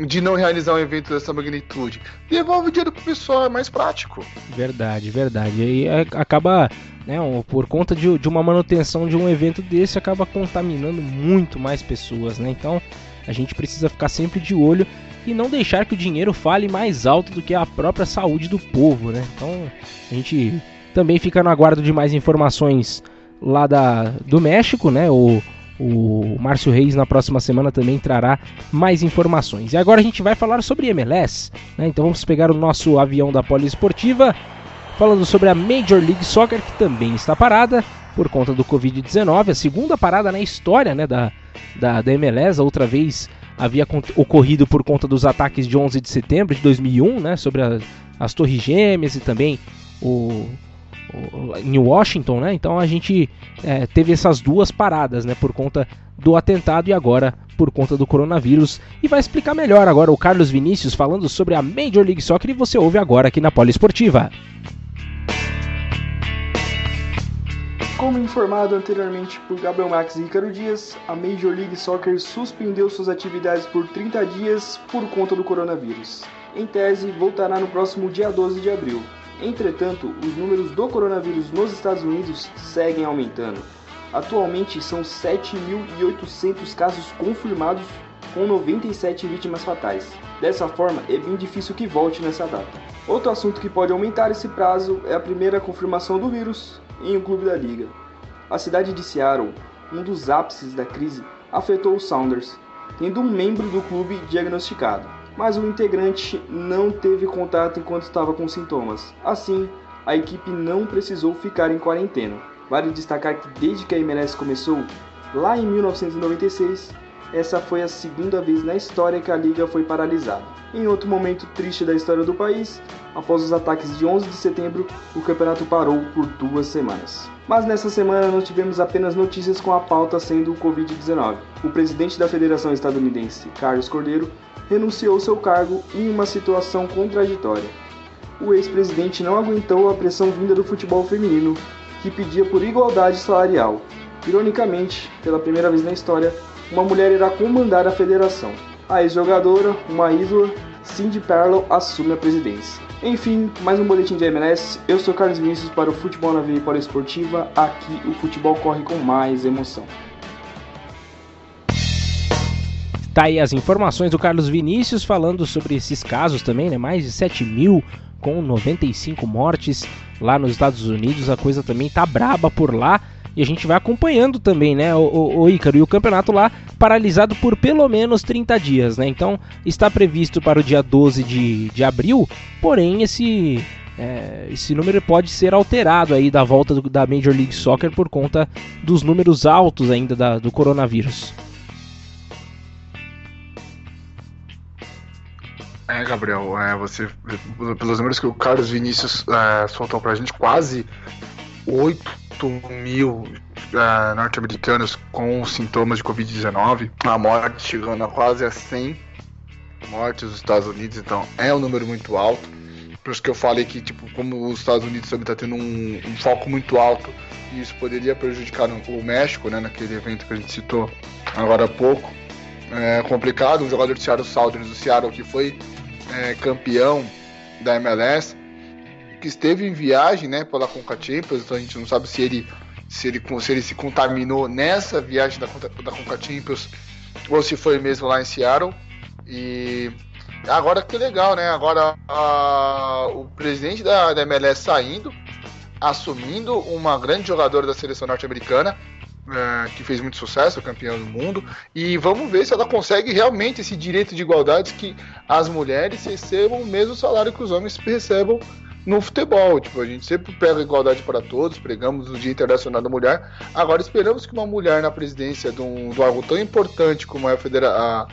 de não realizar um evento dessa magnitude. Devolve o dinheiro pro pessoal, é mais prático. Verdade, verdade. E aí acaba né, por conta de, de uma manutenção de um evento desse, acaba contaminando muito mais pessoas, né? Então a gente precisa ficar sempre de olho e não deixar que o dinheiro fale mais alto do que a própria saúde do povo, né? Então a gente também fica no aguardo de mais informações lá da, do México, né? O, o Márcio Reis na próxima semana também trará mais informações. E agora a gente vai falar sobre MLS, né? Então vamos pegar o nosso avião da Poliesportiva falando sobre a Major League Soccer, que também está parada por conta do Covid-19, a segunda parada na história né, da, da, da MLS, a outra vez havia ocorrido por conta dos ataques de 11 de setembro de 2001, né, sobre a, as Torres Gêmeas e também o, em Washington, né? Então a gente é, teve essas duas paradas, né, por conta do atentado e agora por conta do coronavírus. E vai explicar melhor agora o Carlos Vinícius falando sobre a Major League Soccer e você ouve agora aqui na Poliesportiva. Esportiva. Como informado anteriormente por Gabriel Max e Ricardo Dias, a Major League Soccer suspendeu suas atividades por 30 dias por conta do coronavírus. Em tese, voltará no próximo dia 12 de abril. Entretanto, os números do coronavírus nos Estados Unidos seguem aumentando. Atualmente são 7.800 casos confirmados, com 97 vítimas fatais. Dessa forma, é bem difícil que volte nessa data. Outro assunto que pode aumentar esse prazo é a primeira confirmação do vírus em um clube da liga. A cidade de Seattle, um dos ápices da crise, afetou os Sounders, tendo um membro do clube diagnosticado, mas o integrante não teve contato enquanto estava com sintomas. Assim, a equipe não precisou ficar em quarentena. Vale destacar que desde que a MLS começou, lá em 1996, essa foi a segunda vez na história que a liga foi paralisada. Em outro momento triste da história do país, após os ataques de 11 de setembro, o campeonato parou por duas semanas. Mas nessa semana não tivemos apenas notícias com a pauta sendo o Covid-19. O presidente da Federação Estadunidense, Carlos Cordeiro, renunciou seu cargo em uma situação contraditória. O ex-presidente não aguentou a pressão vinda do futebol feminino, que pedia por igualdade salarial. Ironicamente, pela primeira vez na história, uma mulher irá comandar a federação. A ex-jogadora, uma ídola, Cindy Perlow, assume a presidência. Enfim, mais um boletim de MLS. Eu sou Carlos Vinícius para o Futebol na Veia Esportiva. Aqui o futebol corre com mais emoção. Tá aí as informações do Carlos Vinícius falando sobre esses casos também, né? Mais de 7 mil com 95 mortes lá nos Estados Unidos. A coisa também tá braba por lá. E a gente vai acompanhando também, né, o, o, o Ícaro. E o campeonato lá paralisado por pelo menos 30 dias, né? Então está previsto para o dia 12 de, de abril, porém esse, é, esse número pode ser alterado aí da volta do, da Major League Soccer por conta dos números altos ainda da, do coronavírus. É, Gabriel, é, você, pelos números que o Carlos Vinícius é, soltou pra gente, quase 8 mil uh, norte-americanos com sintomas de Covid-19, a morte chegando a quase a 100 mortes nos Estados Unidos, então é um número muito alto. Por isso que eu falei que, tipo, como os Estados Unidos também está tendo um, um, foco muito alto, e isso poderia prejudicar o México, né, naquele evento que a gente citou agora há pouco. É complicado, um jogador do Seattle Sounders, do Seattle, que foi é, campeão da MLS, que esteve em viagem, né, pela Conca Champions, então a gente não sabe se ele se ele, se ele se contaminou nessa viagem da, da Conca Champions ou se foi mesmo lá em Seattle. E agora que legal, né? Agora a, o presidente da, da MLS saindo, assumindo uma grande jogadora da seleção norte-americana, é, que fez muito sucesso, campeã do mundo, e vamos ver se ela consegue realmente esse direito de igualdade que as mulheres recebam o mesmo salário que os homens recebam no futebol. Tipo, a gente sempre pega igualdade para todos, pregamos o Dia Internacional da Mulher. Agora esperamos que uma mulher na presidência de, um, de algo tão importante como é a, federa a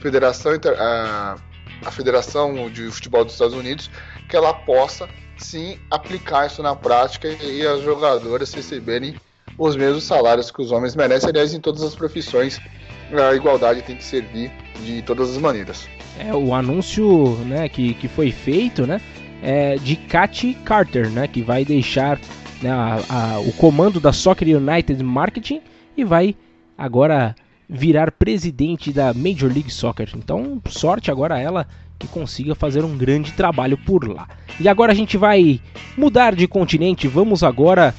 Federação a, a Federação de Futebol dos Estados Unidos, que ela possa sim aplicar isso na prática e as jogadoras receberem os mesmos salários que os homens merecem. Aliás, em todas as profissões, a igualdade tem que servir de todas as maneiras. É o anúncio né, que, que foi feito né, é de Katy Carter, né, que vai deixar né, a, a, o comando da Soccer United Marketing e vai agora virar presidente da Major League Soccer. Então, sorte agora ela que consiga fazer um grande trabalho por lá. E agora a gente vai mudar de continente, vamos agora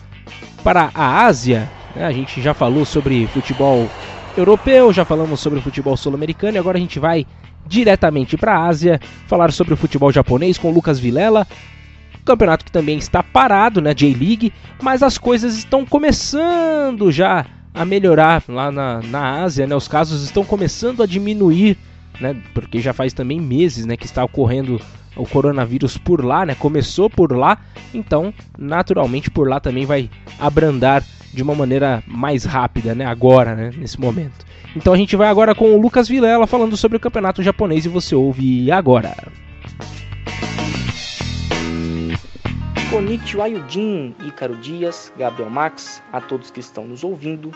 para a Ásia. Né? A gente já falou sobre futebol europeu, já falamos sobre futebol sul-americano e agora a gente vai diretamente para a Ásia falar sobre o futebol japonês com Lucas Vilela. Campeonato que também está parado, né, J-League, mas as coisas estão começando já a melhorar lá na, na Ásia, né? Os casos estão começando a diminuir né? Porque já faz também meses, né, que está ocorrendo o coronavírus por lá, né? Começou por lá, então naturalmente por lá também vai abrandar de uma maneira mais rápida, né? Agora, né? Nesse momento. Então a gente vai agora com o Lucas Vilela falando sobre o campeonato japonês e você ouve agora. Konnichiwa Yujin, Ícaro Dias, Gabriel Max, a todos que estão nos ouvindo.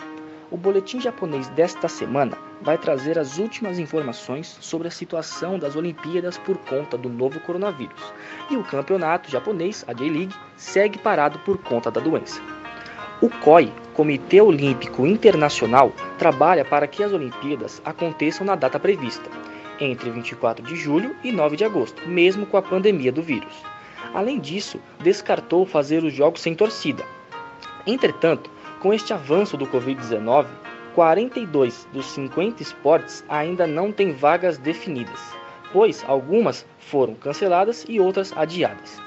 O boletim japonês desta semana vai trazer as últimas informações sobre a situação das Olimpíadas por conta do novo coronavírus. E o campeonato japonês, a J-League, segue parado por conta da doença. O COI, Comitê Olímpico Internacional, trabalha para que as Olimpíadas aconteçam na data prevista, entre 24 de julho e 9 de agosto, mesmo com a pandemia do vírus. Além disso, descartou fazer os jogos sem torcida. Entretanto, com este avanço do Covid-19, 42 dos 50 esportes ainda não têm vagas definidas, pois algumas foram canceladas e outras adiadas.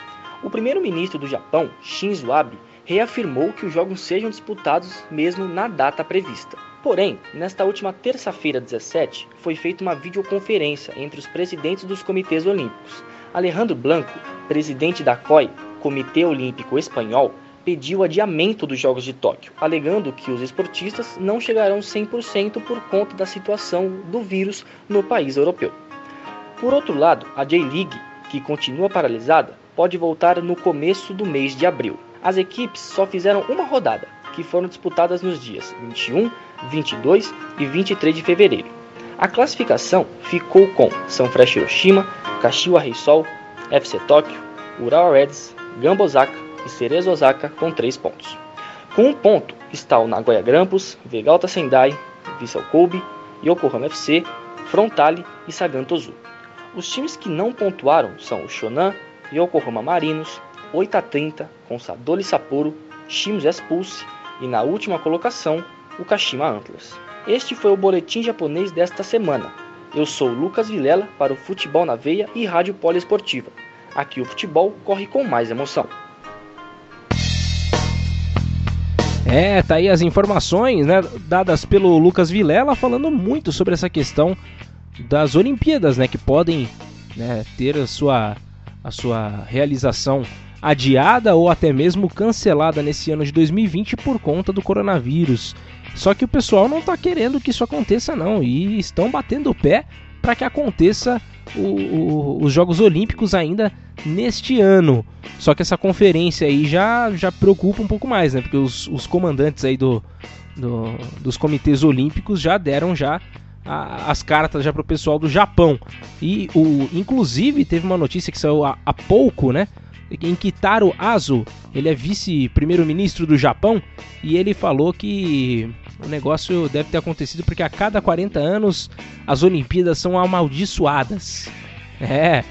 O primeiro-ministro do Japão, Shinzo Abe, reafirmou que os jogos sejam disputados mesmo na data prevista. Porém, nesta última terça-feira 17, foi feita uma videoconferência entre os presidentes dos comitês olímpicos. Alejandro Blanco, presidente da COI, Comitê Olímpico Espanhol, pediu adiamento dos Jogos de Tóquio, alegando que os esportistas não chegarão 100% por conta da situação do vírus no país europeu. Por outro lado, a J-League, que continua paralisada, pode voltar no começo do mês de abril. As equipes só fizeram uma rodada, que foram disputadas nos dias 21, 22 e 23 de fevereiro. A classificação ficou com São Fresh Hiroshima, Kashiwa Reysol, FC Tóquio, Ural Reds, Gamba Osaka, e Cerezo Osaka com 3 pontos. Com um ponto está o Nagoya Grampus, Vegalta Sendai, Vissel Kobe, Yokohama FC, Frontale e Sagan Tosu. Os times que não pontuaram são o Shonan, Yokohama Marinos, 8 a 30 com Sadoli Sapporo, Shimizu Expulse e na última colocação o Kashima Antlers. Este foi o boletim japonês desta semana. Eu sou Lucas Vilela para o Futebol na Veia e Rádio Poliesportiva. Aqui o futebol corre com mais emoção. É, tá aí as informações, né, dadas pelo Lucas Vilela falando muito sobre essa questão das Olimpíadas, né, que podem né, ter a sua, a sua realização adiada ou até mesmo cancelada nesse ano de 2020 por conta do coronavírus. Só que o pessoal não está querendo que isso aconteça não e estão batendo o pé para que aconteça o, o, os Jogos Olímpicos ainda neste ano. Só que essa conferência aí já, já preocupa um pouco mais, né? Porque os, os comandantes aí do, do, dos comitês olímpicos já deram já a, as cartas já para o pessoal do Japão. E o, inclusive teve uma notícia que saiu há, pouco, né? Em Kitaro Azu, ele é vice-primeiro-ministro do Japão, e ele falou que o negócio deve ter acontecido porque a cada 40 anos as Olimpíadas são amaldiçoadas. É,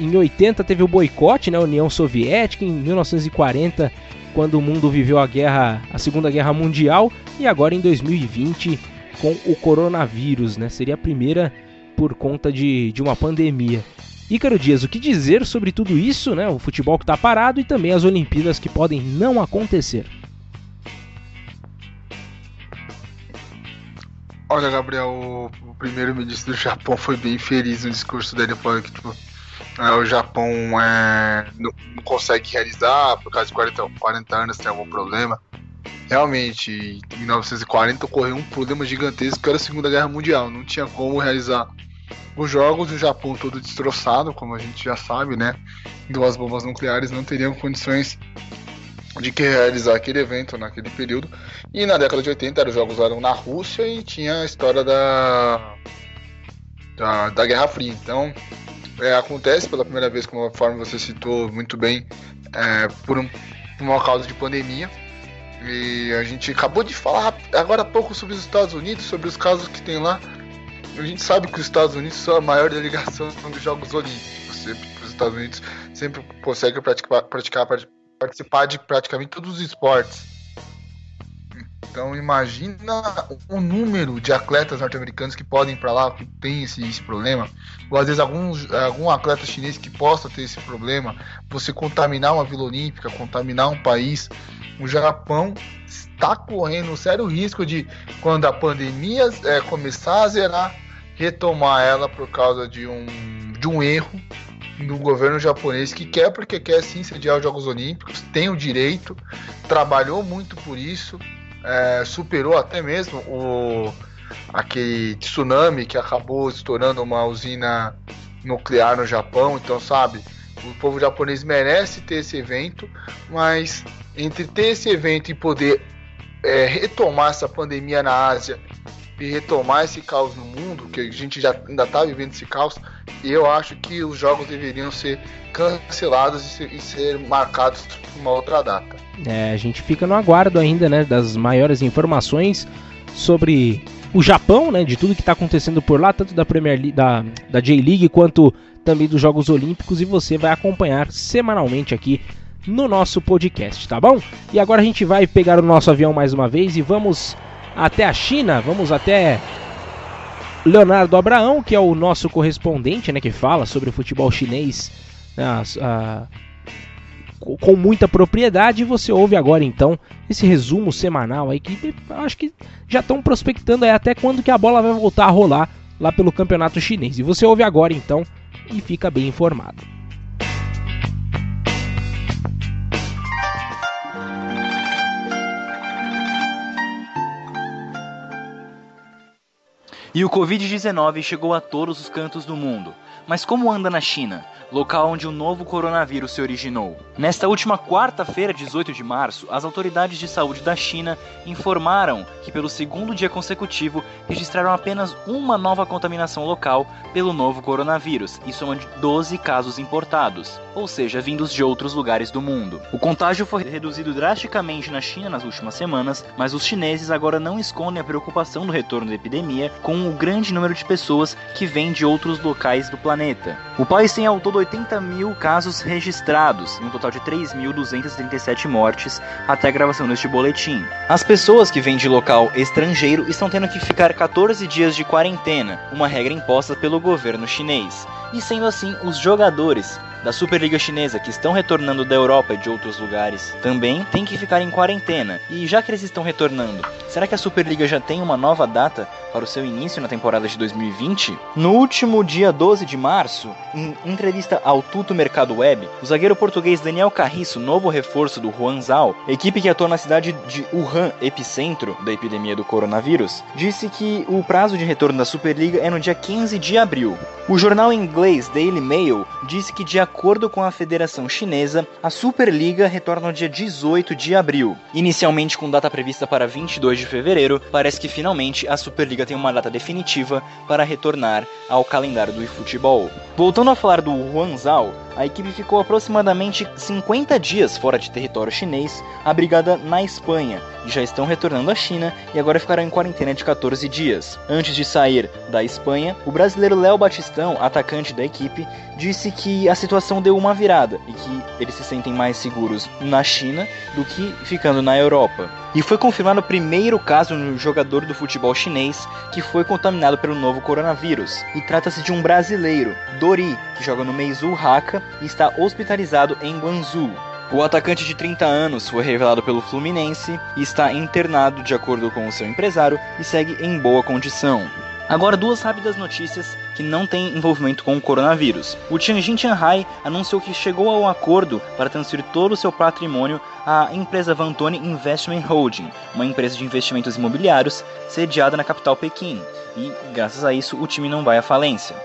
em 80 teve o boicote, né, União Soviética, em 1940 quando o mundo viveu a guerra, a Segunda Guerra Mundial e agora em 2020 com o coronavírus, né? Seria a primeira por conta de, de uma pandemia. Ícaro Dias, o que dizer sobre tudo isso, né? O futebol que está parado e também as Olimpíadas que podem não acontecer. Olha, Gabriel, o primeiro-ministro do Japão foi bem feliz no discurso dele, falando que tipo, é, o Japão é, não, não, consegue realizar por causa de 40, 40 anos, tem algum problema. Realmente, em 1940 ocorreu um problema gigantesco que era a Segunda Guerra Mundial. Não tinha como realizar os jogos, o Japão todo destroçado, como a gente já sabe, né? Duas bombas nucleares não teriam condições de que realizar aquele evento naquele período. E na década de 80 os jogos eram na Rússia e tinha a história da, da, da Guerra Fria. Então é, acontece pela primeira vez, conforme você citou muito bem, é, por, um, por uma causa de pandemia. E a gente acabou de falar agora há pouco sobre os Estados Unidos, sobre os casos que tem lá. A gente sabe que os Estados Unidos são a maior delegação dos Jogos Olímpicos. Os Estados Unidos sempre conseguem praticar, praticar, participar de praticamente todos os esportes. Então imagina o número de atletas norte-americanos que podem ir para lá, que tem esse, esse, problema, ou às vezes alguns, algum atleta chinês que possa ter esse problema, você contaminar uma Vila Olímpica, contaminar um país. O Japão está correndo um sério risco de, quando a pandemia é, começar a zerar, retomar ela por causa de um, de um erro do governo japonês que quer porque quer sim sediar os Jogos Olímpicos, tem o direito, trabalhou muito por isso, é, superou até mesmo o aquele tsunami que acabou estourando uma usina nuclear no Japão, então sabe, o povo japonês merece ter esse evento, mas entre ter esse evento e poder é, retomar essa pandemia na Ásia e retomar esse caos no mundo, que a gente já ainda está vivendo esse caos, eu acho que os jogos deveriam ser cancelados e ser, e ser marcados por uma outra data. É, a gente fica no aguardo ainda, né, das maiores informações sobre o Japão, né, de tudo que está acontecendo por lá, tanto da Premier League, da, da J-League quanto também dos Jogos Olímpicos, e você vai acompanhar semanalmente aqui no nosso podcast, tá bom? E agora a gente vai pegar o nosso avião mais uma vez e vamos até a China, vamos até Leonardo Abraão, que é o nosso correspondente, né, que fala sobre o futebol chinês né, a, com muita propriedade. E você ouve agora então esse resumo semanal aí que acho que já estão prospectando até quando que a bola vai voltar a rolar lá pelo campeonato chinês. E você ouve agora então e fica bem informado. E o Covid-19 chegou a todos os cantos do mundo. Mas como anda na China? Local onde o novo coronavírus se originou. Nesta última quarta-feira, 18 de março, as autoridades de saúde da China informaram que, pelo segundo dia consecutivo, registraram apenas uma nova contaminação local pelo novo coronavírus, e soma de 12 casos importados, ou seja, vindos de outros lugares do mundo. O contágio foi reduzido drasticamente na China nas últimas semanas, mas os chineses agora não escondem a preocupação do retorno da epidemia com o grande número de pessoas que vêm de outros locais do planeta. O país tem ao todo 80 mil casos registrados, um total de 3.237 mortes até a gravação deste boletim. As pessoas que vêm de local estrangeiro estão tendo que ficar 14 dias de quarentena, uma regra imposta pelo governo chinês. E sendo assim, os jogadores da Superliga Chinesa que estão retornando da Europa e de outros lugares também têm que ficar em quarentena. E já que eles estão retornando, será que a Superliga já tem uma nova data para o seu início na temporada de 2020? No último dia 12 de março, em entrevista ao Tuto Mercado Web, o zagueiro português Daniel Carriço, novo reforço do Huanzhou, equipe que atua na cidade de Wuhan, epicentro da epidemia do coronavírus, disse que o prazo de retorno da Superliga é no dia 15 de abril. O jornal inglês Daily Mail disse que dia acordo com a Federação Chinesa, a Superliga retorna no dia 18 de abril. Inicialmente com data prevista para 22 de fevereiro, parece que finalmente a Superliga tem uma data definitiva para retornar ao calendário do futebol. Voltando a falar do Huanzhou, a equipe ficou aproximadamente 50 dias fora de território chinês, abrigada na Espanha, e já estão retornando à China e agora ficarão em quarentena de 14 dias. Antes de sair da Espanha, o brasileiro Léo Batistão, atacante da equipe, disse que a situação deu uma virada e que eles se sentem mais seguros na China do que ficando na Europa. E foi confirmado o primeiro caso no jogador do futebol chinês que foi contaminado pelo novo coronavírus. E trata-se de um brasileiro, Dori, que joga no Meizu Haka e está hospitalizado em Guangzhou. O atacante de 30 anos foi revelado pelo Fluminense e está internado de acordo com o seu empresário e segue em boa condição. Agora, duas rápidas notícias que não têm envolvimento com o coronavírus. O Tianjin Shanghai anunciou que chegou a um acordo para transferir todo o seu patrimônio à empresa Vantone Investment Holding, uma empresa de investimentos imobiliários sediada na capital Pequim. E, graças a isso, o time não vai à falência.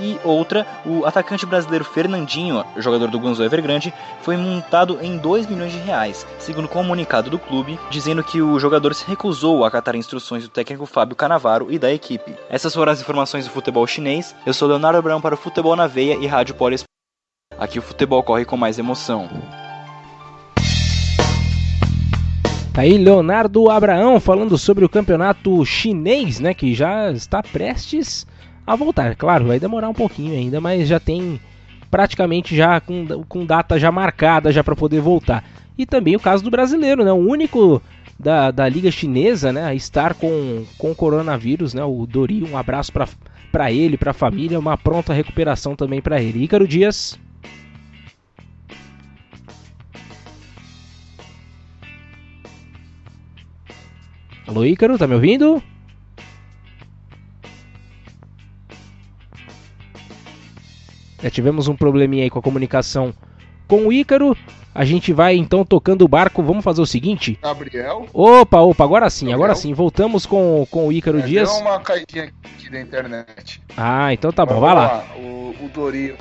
E outra, o atacante brasileiro Fernandinho, jogador do Gonzo Evergrande, foi multado em 2 milhões de reais, segundo comunicado do clube, dizendo que o jogador se recusou a acatar instruções do técnico Fábio Canavaro e da equipe. Essas foram as informações do futebol chinês. Eu sou Leonardo Abrão para o Futebol na Veia e Rádio Polis. Aqui o futebol corre com mais emoção. Tá aí Leonardo Abraão falando sobre o campeonato chinês, né, que já está prestes a voltar. Claro, vai demorar um pouquinho ainda, mas já tem praticamente já com, com data já marcada já para poder voltar. E também o caso do brasileiro, né, o único da, da liga chinesa, né, a estar com com coronavírus, né, o Dori, um abraço para para ele, para a família, uma pronta recuperação também para ele. Ícaro Dias. Alô, Ícaro, tá me ouvindo? Já tivemos um probleminha aí com a comunicação com o Ícaro. A gente vai então tocando o barco. Vamos fazer o seguinte. Gabriel? Opa, opa, agora sim, Gabriel? agora sim. Voltamos com, com o Ícaro é, Dias. Deu uma caidinha aqui da internet. Ah, então tá bom, vai lá. lá. O, o Dori,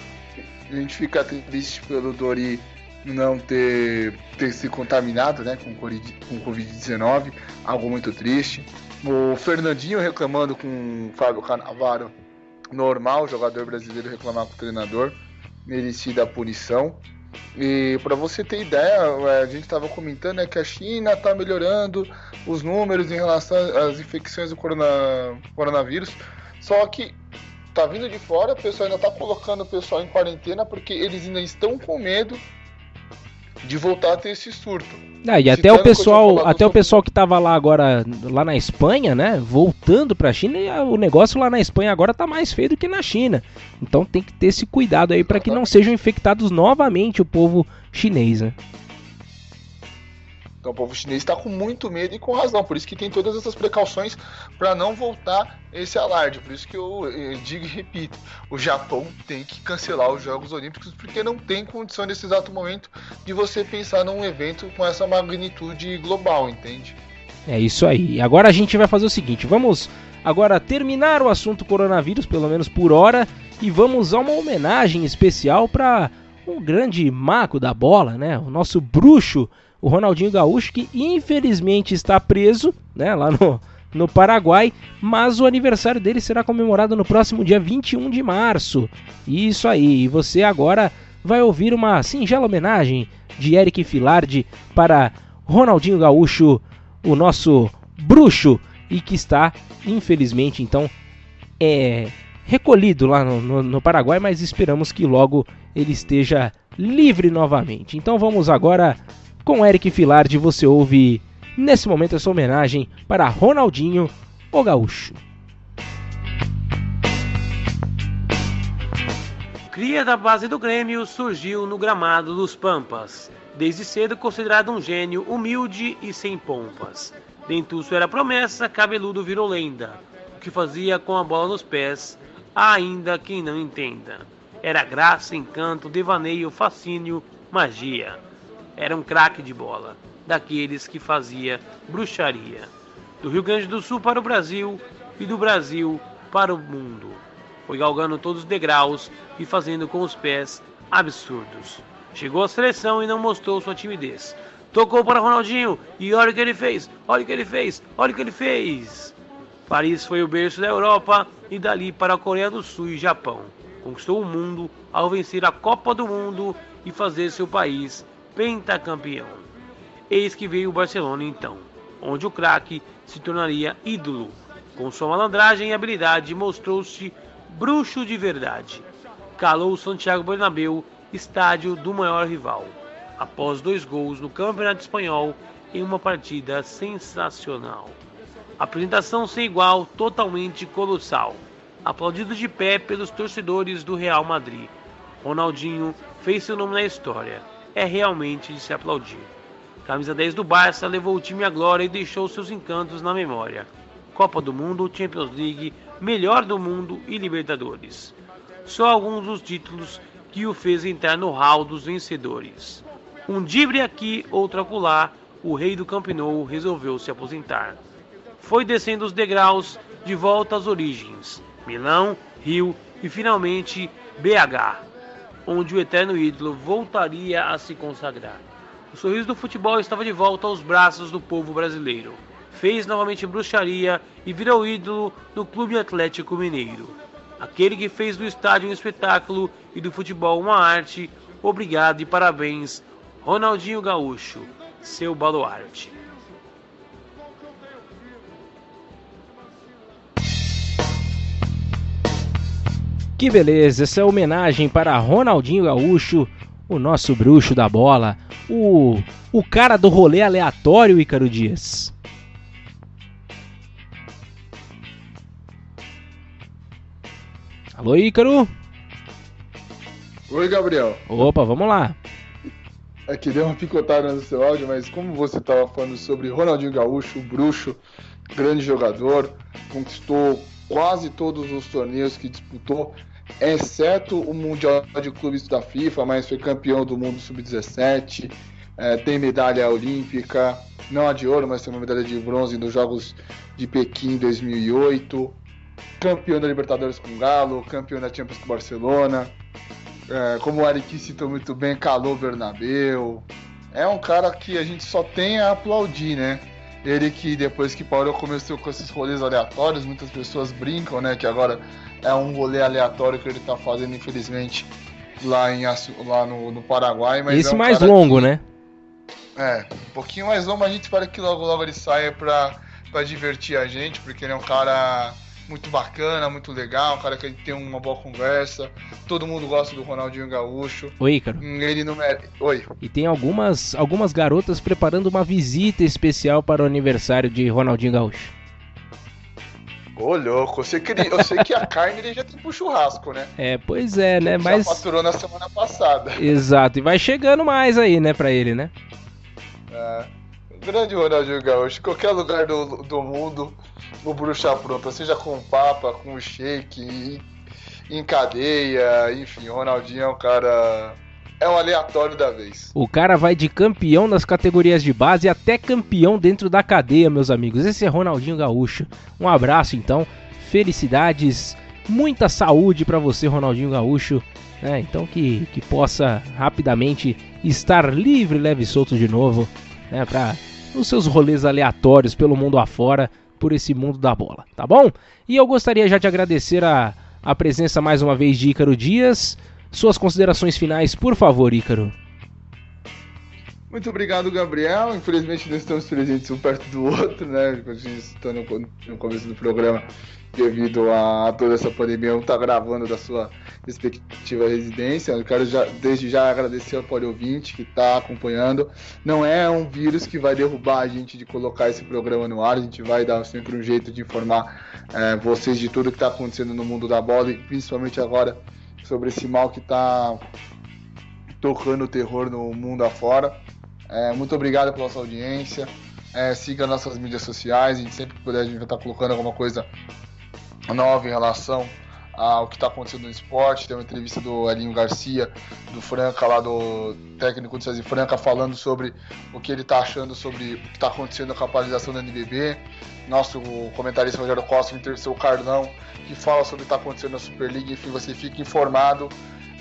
a gente fica triste pelo Dori não ter, ter se contaminado né, com, com Covid-19, algo muito triste. O Fernandinho reclamando com o Fábio Canavaro normal jogador brasileiro reclamar com o treinador, merecida a punição. E para você ter ideia, é, a gente estava comentando né, que a China está melhorando os números em relação às infecções do corona, coronavírus, só que tá vindo de fora, o pessoal ainda está colocando o pessoal em quarentena porque eles ainda estão com medo de voltar a ter esse surto. Ah, e até o pessoal, até o pessoal que estava lá agora, lá na Espanha, né, voltando para a China, o negócio lá na Espanha agora tá mais feio do que na China. Então tem que ter esse cuidado aí para que não sejam infectados novamente o povo chinês, né? Então o povo chinês está com muito medo e com razão, por isso que tem todas essas precauções para não voltar esse alarde. Por isso que eu, eu, digo e repito, o Japão tem que cancelar os Jogos Olímpicos porque não tem condição nesse exato momento de você pensar num evento com essa magnitude global, entende? É isso aí. Agora a gente vai fazer o seguinte, vamos agora terminar o assunto coronavírus, pelo menos por hora, e vamos a uma homenagem especial para um grande mago da bola, né? O nosso bruxo o Ronaldinho Gaúcho, que infelizmente está preso né, lá no, no Paraguai, mas o aniversário dele será comemorado no próximo dia 21 de março. Isso aí, e você agora vai ouvir uma singela homenagem de Eric Filardi para Ronaldinho Gaúcho, o nosso bruxo, e que está, infelizmente, então, é recolhido lá no, no, no Paraguai, mas esperamos que logo ele esteja livre novamente. Então vamos agora com Eric Filardi você ouve nesse momento essa homenagem para Ronaldinho, o gaúcho. Cria da base do Grêmio surgiu no gramado dos Pampas. Desde cedo considerado um gênio humilde e sem pompas. Dentuço era promessa, cabeludo virou lenda. O que fazia com a bola nos pés, ainda quem não entenda. Era graça, encanto, devaneio, fascínio, magia era um craque de bola, daqueles que fazia bruxaria. Do Rio Grande do Sul para o Brasil e do Brasil para o mundo. Foi galgando todos os degraus e fazendo com os pés absurdos. Chegou à seleção e não mostrou sua timidez. Tocou para Ronaldinho e olha o que ele fez, olha o que ele fez, olha o que ele fez. Paris foi o berço da Europa e dali para a Coreia do Sul e Japão. Conquistou o mundo ao vencer a Copa do Mundo e fazer seu país pentacampeão. Eis que veio o Barcelona então, onde o craque se tornaria ídolo. Com sua malandragem e habilidade, mostrou-se bruxo de verdade. Calou o Santiago Bernabéu, estádio do maior rival. Após dois gols no Campeonato Espanhol em uma partida sensacional. Apresentação sem igual, totalmente colossal. Aplaudido de pé pelos torcedores do Real Madrid. Ronaldinho fez seu nome na história é realmente de se aplaudir. Camisa 10 do Barça levou o time à glória e deixou seus encantos na memória. Copa do Mundo, Champions League, Melhor do Mundo e Libertadores. Só alguns dos títulos que o fez entrar no hall dos vencedores. Um dibre aqui, outro acolá, o rei do Camp Nou resolveu se aposentar. Foi descendo os degraus de volta às origens. Milão, Rio e finalmente BH, onde o eterno ídolo voltaria a se consagrar. O sorriso do futebol estava de volta aos braços do povo brasileiro. Fez novamente bruxaria e virou ídolo no Clube Atlético Mineiro. Aquele que fez do estádio um espetáculo e do futebol uma arte. Obrigado e parabéns, Ronaldinho Gaúcho, seu baluarte. Que beleza, essa é homenagem para Ronaldinho Gaúcho, o nosso bruxo da bola, o, o cara do rolê aleatório, Ícaro Dias. Alô, Ícaro? Oi, Gabriel. Opa, vamos lá. É que deu uma picotada no seu áudio, mas como você estava falando sobre Ronaldinho Gaúcho, o bruxo, grande jogador, conquistou quase todos os torneios que disputou, exceto o Mundial de Clubes da FIFA, mas foi campeão do mundo sub-17, é, tem medalha olímpica, não a de ouro, mas tem uma medalha de bronze nos Jogos de Pequim 2008, campeão da Libertadores com o Galo, campeão da Champions com Barcelona, é, como o Eric citou muito bem, calou Bernabeu. É um cara que a gente só tem a aplaudir, né? Ele que depois que parou começou com esses rolês aleatórios, muitas pessoas brincam, né? Que agora é um rolê aleatório que ele tá fazendo, infelizmente, lá, em, lá no, no Paraguai. Mas Esse é um mais longo, que, né? É, um pouquinho mais longo, mas a gente espera que logo logo ele saia pra, pra divertir a gente, porque ele é um cara muito bacana, muito legal, um cara que tem uma boa conversa. Todo mundo gosta do Ronaldinho Gaúcho. Oi, Ícaro. Ele não mere... Oi. E tem algumas, algumas garotas preparando uma visita especial para o aniversário de Ronaldinho Gaúcho. Ô, louco, eu sei que, ele, eu sei que a carne ele já tem pro churrasco, né? É, pois é, né? Mas. Já faturou na semana passada. Exato, e vai chegando mais aí, né, pra ele, né? É. Grande Ronaldinho Gaúcho, qualquer lugar do, do mundo, o bruxa pronta, seja com Papa, com o Sheik, em cadeia, enfim, o Ronaldinho é um cara. É um aleatório da vez. O cara vai de campeão nas categorias de base até campeão dentro da cadeia, meus amigos. Esse é Ronaldinho Gaúcho. Um abraço então, felicidades, muita saúde para você, Ronaldinho Gaúcho. Né? Então que, que possa rapidamente estar livre, leve e solto de novo, né? Para os seus rolês aleatórios pelo mundo afora, por esse mundo da bola, tá bom? E eu gostaria já de agradecer a, a presença mais uma vez de Ícaro Dias. Suas considerações finais, por favor, Ícaro. Muito obrigado, Gabriel. Infelizmente não estamos presentes um perto do outro, né? Gente está no, no começo do programa devido a toda essa pandemia, não está gravando da sua respectiva residência. Eu quero já, desde já agradecer ao Pode Ouvinte que está acompanhando. Não é um vírus que vai derrubar a gente de colocar esse programa no ar, a gente vai dar sempre um jeito de informar é, vocês de tudo que está acontecendo no mundo da bola e principalmente agora sobre esse mal que está tocando o terror no mundo afora. É, muito obrigado pela sua audiência. É, siga nossas mídias sociais. A gente sempre que puder, a gente vai estar colocando alguma coisa nova em relação ao que está acontecendo no esporte. Tem uma entrevista do Elinho Garcia, do Franca, lá do técnico do César Franca, falando sobre o que ele está achando sobre o que está acontecendo com a paralisação da NBB. Nosso comentarista Rogério Costa entrevistou o Carlão, que fala sobre o que está acontecendo na Superliga. Enfim, você fica informado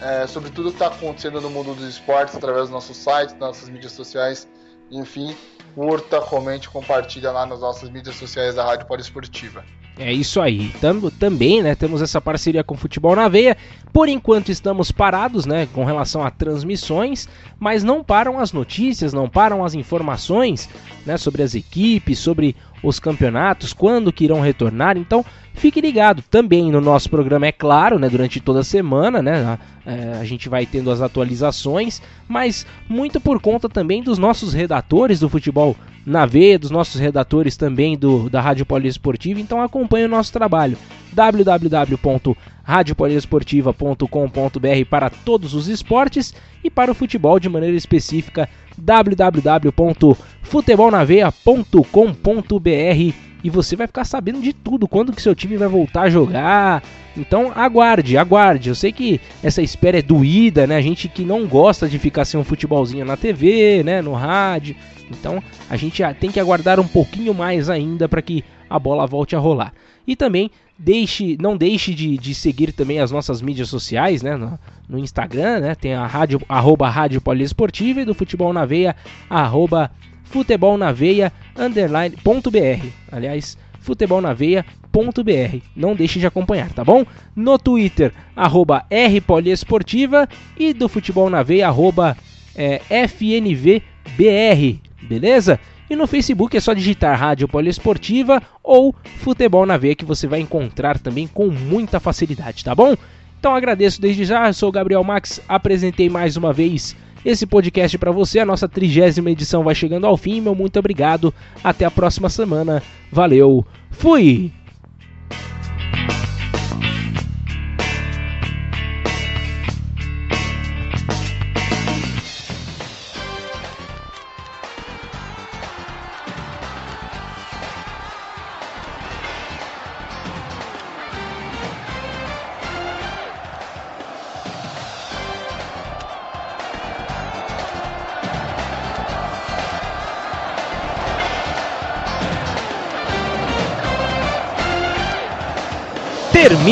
é, sobre tudo que está acontecendo no mundo dos esportes através do nosso site, das nossas mídias sociais. Enfim, curta, comente, compartilha lá nas nossas mídias sociais da Rádio Poliesportiva. É isso aí. Tam, também, né, temos essa parceria com o Futebol na Veia. Por enquanto estamos parados, né, com relação a transmissões, mas não param as notícias, não param as informações, né, sobre as equipes, sobre os campeonatos, quando que irão retornar. Então, fique ligado também no nosso programa, é claro, né, durante toda a semana, né, a, é, a gente vai tendo as atualizações, mas muito por conta também dos nossos redatores do futebol na veia, dos nossos redatores também do, da Rádio Poliesportiva, então acompanhe o nosso trabalho. www.radiopoliesportiva.com.br para todos os esportes e para o futebol de maneira específica. www.futebolnaveia.com.br e você vai ficar sabendo de tudo, quando que seu time vai voltar a jogar. Então aguarde, aguarde. Eu sei que essa espera é doída, né? A gente que não gosta de ficar sem um futebolzinho na TV, né, no rádio. Então a gente tem que aguardar um pouquinho mais ainda para que a bola volte a rolar. E também deixe, não deixe de, de seguir também as nossas mídias sociais, né? No, no Instagram, né? Tem a rádio, arroba Rádio Poliesportiva e do Futebol na Veia, arroba Futebol na Veia, underline, ponto BR. Aliás, Futebol na Veia.br. Não deixe de acompanhar, tá bom? No Twitter, arroba Rpoliesportiva e do Futebol na Veia, arroba é, FNVBR, beleza? E no Facebook é só digitar Rádio Poliesportiva ou Futebol na Veia que você vai encontrar também com muita facilidade, tá bom? Então agradeço desde já, eu sou o Gabriel Max, apresentei mais uma vez esse podcast para você. A nossa trigésima edição vai chegando ao fim. Meu muito obrigado. Até a próxima semana. Valeu. Fui.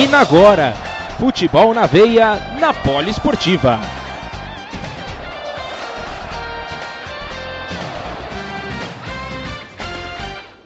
Termina agora. Futebol na veia, na Poliesportiva.